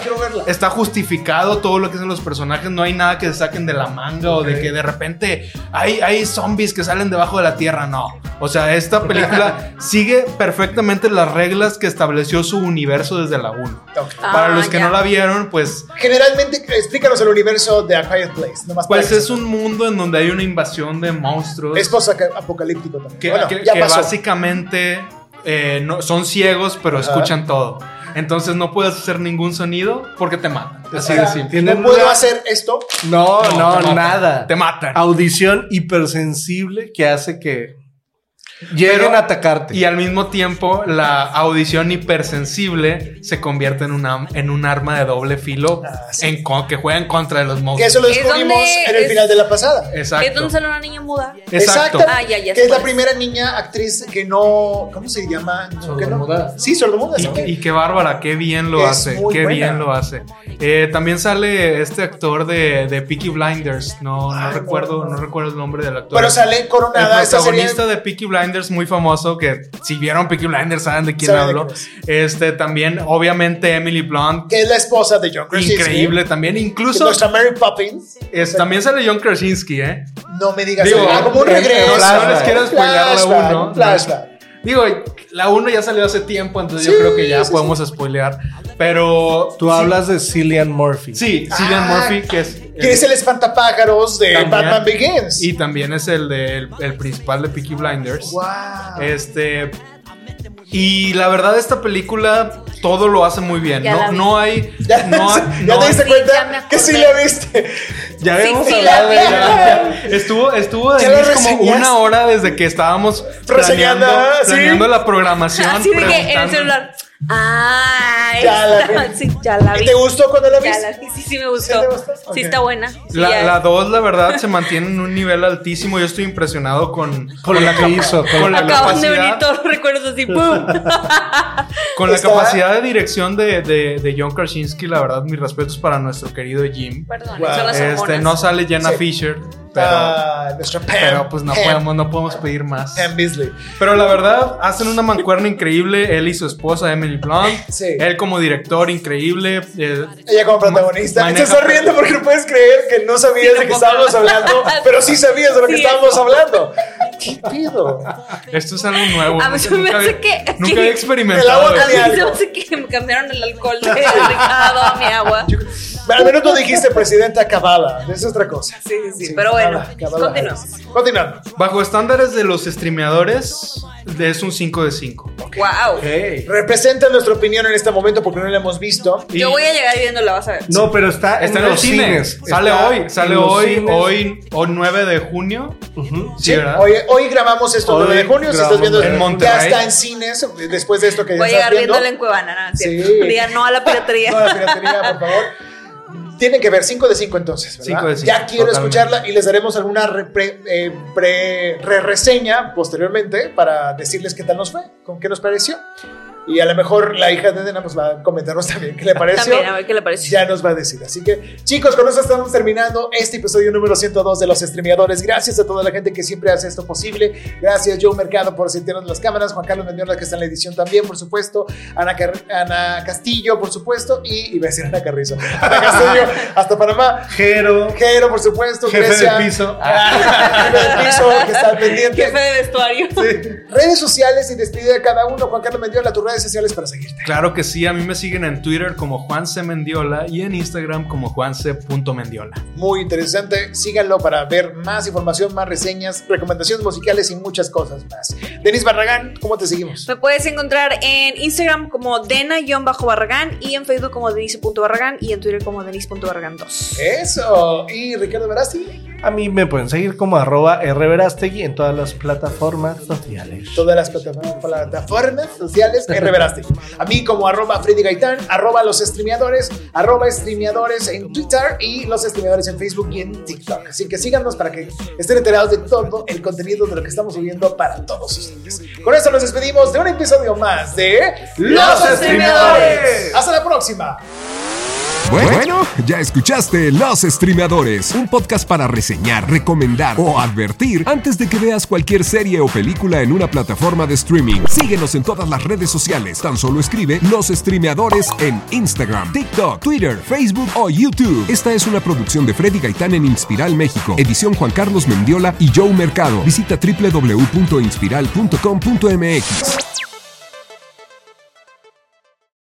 está, justificado todo lo que hacen los personajes. No hay nada que se saquen de la manga o de que de repente hay, hay zombies que salen debajo de la tierra. No. O sea, esta película sigue perfectamente las reglas que estableció su universo desde la 1. Ok. Para Ah, los que ya. no la vieron, pues, Generalmente, explícanos el universo de A Quiet Place. Nomás pues es un mundo en donde hay una invasión de monstruos. Es post-apocalíptico también. que, bueno, que- ya que pasó. básicamente eh, no, son ciegos, pero Ajá. escuchan todo. Entonces no puedes hacer ningún sonido porque te matan. Así O de simple. No puedo una- hacer esto. No, No, no, te matan. nada. Te matan. Audición hipersensible que hace que. Lleguen Pero- a atacarte. Y al mismo tiempo, la audición hipersensible se convierte en, una, en un arma de doble filo Ah, sí. en que juega en contra de los Que monstruos. eso lo Es descubrimos donde en el es- final de la pasada. Exacto. Es donde sale una niña muda. Exacto. Ah, ya, ya Que es la es. primera niña actriz que no. ¿Cómo se llama? ¿Que no? Sordomuda. Sí, sordomuda. Y, y qué bárbara, qué bien lo Es hace, muy qué buena. bien lo hace. Eh, también sale este actor de, de Peaky Blinders, no, no Ay, no, recuerdo, no. recuerdo el nombre del actor. Pero sale coronada el esta serie. protagonista de Peaky Blinders muy famoso que si vieron Peaky Blinders saben de quién Saben de hablo. quién Este también obviamente Emily Blunt, Que es la esposa de John Krasinski. increíble también, incluso Nuestra Mary Poppins. es- también sale John Krasinski, ¿eh? No me digas. Digo, ah, como un en- regreso. no les quiero la Flashback, uno. Flashback. Digo, la 1 ya salió hace tiempo, entonces Sí, yo creo que ya sí, podemos spoilear. Pero Tú hablas de Cillian Murphy. Sí, Cillian Ah, Murphy, que es. Que es el espantapájaros de También. Batman Begins. Y también es el, de, el, principal de Peaky Blinders. Wow. Este. Y la verdad, esta película todo lo hace muy bien. Ya la No, vi. no hay. ya no ya no te diste Sí, cuenta que sí la viste. Ya Sí, habíamos sí, hablado de la- ella. Estuvo, estuvo ¿Ya la Denise como una hora desde que estábamos planeando, ¿sí? planeando la programación. Así de que en el celular. Ah, Ya la vi. sí, ya la ¿Y te gustó cuando la viste? la vi, sí, sí me gustó. Sí, está buena. Sí, La, ya. la 2, la verdad, se mantiene en un nivel altísimo. Yo estoy impresionado con, Con lo que hizo. con la Acaban de venir todos los recuerdos así, ¡pum! con la capacidad de dirección de, de, de John Krasinski. La verdad, mis respetos para nuestro querido Jim. Perdón, Wow. son las Este, no sale Jenna Sí. Fisher, pero, Ah, Pam. pero pues no Pam- podemos, no podemos pedir más. Pam Beasley. Pero la verdad, hacen una mancuerna increíble. Él y su esposa, Emily Blunt. Sí. Él como director, increíble. eh, Ella como protagonista. Te estás riendo porque no puedes creer que no sabías de qué estábamos hablando, pero sí sabías de lo que Sí, estábamos eso. hablando. ¿Qué pido? esto es algo nuevo. A mí se me nunca, hace que- nunca que- había El experimentado. agua. A mí se me hace que me cambiaron el alcohol de Ricardo a mi agua. Al menos no dijiste presidenta Cabala. Es otra cosa. Sí, sí, sí. Pero bueno, Kabbalah. continuamos. Continuando. Bajo estándares de los streameadores, es un 5 de 5. Wow. Representa nuestra opinión en este momento porque no la hemos visto. Yo voy a llegar viéndola, vas a ver. No, pero está, Está en en los cine. cines. Sale Está hoy, sale hoy, cines. hoy, hoy 9 de junio. Ujú. Sí, ¿verdad? Hoy, hoy grabamos esto Hoy 9 de junio. Si estás viendo, en ya Monterrey. está en cines después de esto que ya Voy a llegar viendo. viéndola en Cuevana, ¿no? Sí. ¿cierto? Digan no a la piratería. No, la piratería, por favor. Tienen que ver 5 de 5 entonces, ¿verdad? Cinco de cinco, ya quiero totalmente. escucharla y les daremos alguna re- eh, pre- re-reseña posteriormente para decirles qué tal nos fue, con qué nos pareció. Y a lo mejor la hija de Dena pues va a comentarnos también qué le pareció. También, a ver qué le pareció. Ya nos va a decir. Así que, chicos, con eso estamos terminando este episodio número 102 de Los Streameadores. Gracias a toda la gente que siempre hace esto posible. Gracias, Joe Mercado, por sentirnos las cámaras. Juan Carlos Mendiola, que está en la edición también, por supuesto. Ana, Car- Ana Castillo, por supuesto. Y iba a decir Ana Carrizo. Ana Castillo, hasta Panamá. Jero. Jero, por supuesto. Jefe Grecia. de piso. Ah, jefe de piso, que está pendiente. Jefe de vestuario. Redes sociales y despedida de cada uno. Juan Carlos Mendiola, tus redes sociales para seguirte. Claro que sí, a mí me siguen en Twitter como Juan C. Mendiola y en Instagram como juanc.mendiola. Muy interesante. Síganlo para ver más información, más reseñas, recomendaciones musicales y muchas cosas más. Denis Barragán, ¿cómo te seguimos? Me puedes encontrar en Instagram como Dena-Barragán y en Facebook como Denise.barragán y en Twitter como Denise.barragán2. Eso. ¿Y Ricardo Verasti? A mí me pueden seguir como arroba rverastegui en todas las plataformas sociales. Todas las plataformas, plataformas sociales, R. Verasti. A mí como arroba Freddy Gaitán, arroba los streameadores, arroba streameadores en Twitter y los streameadores en Facebook y en TikTok. Así que síganos para que estén enterados de todo el contenido de lo que estamos subiendo para todos ustedes. Con esto nos despedimos de un episodio más de Los Streameadores. Hasta la próxima. Bueno, ya escuchaste Los Streameadores, un podcast para reseñar, recomendar o advertir antes de que veas cualquier serie o película en una plataforma de streaming. Síguenos en todas las redes sociales. Tan solo escribe Los Streameadores en Instagram, TikTok, Twitter, Facebook o YouTube. Esta es una producción de Freddy Gaitán en Inspiral México. Edición Juan Carlos Mendiola y Joe Mercado. Visita www.inspiral.com.mx.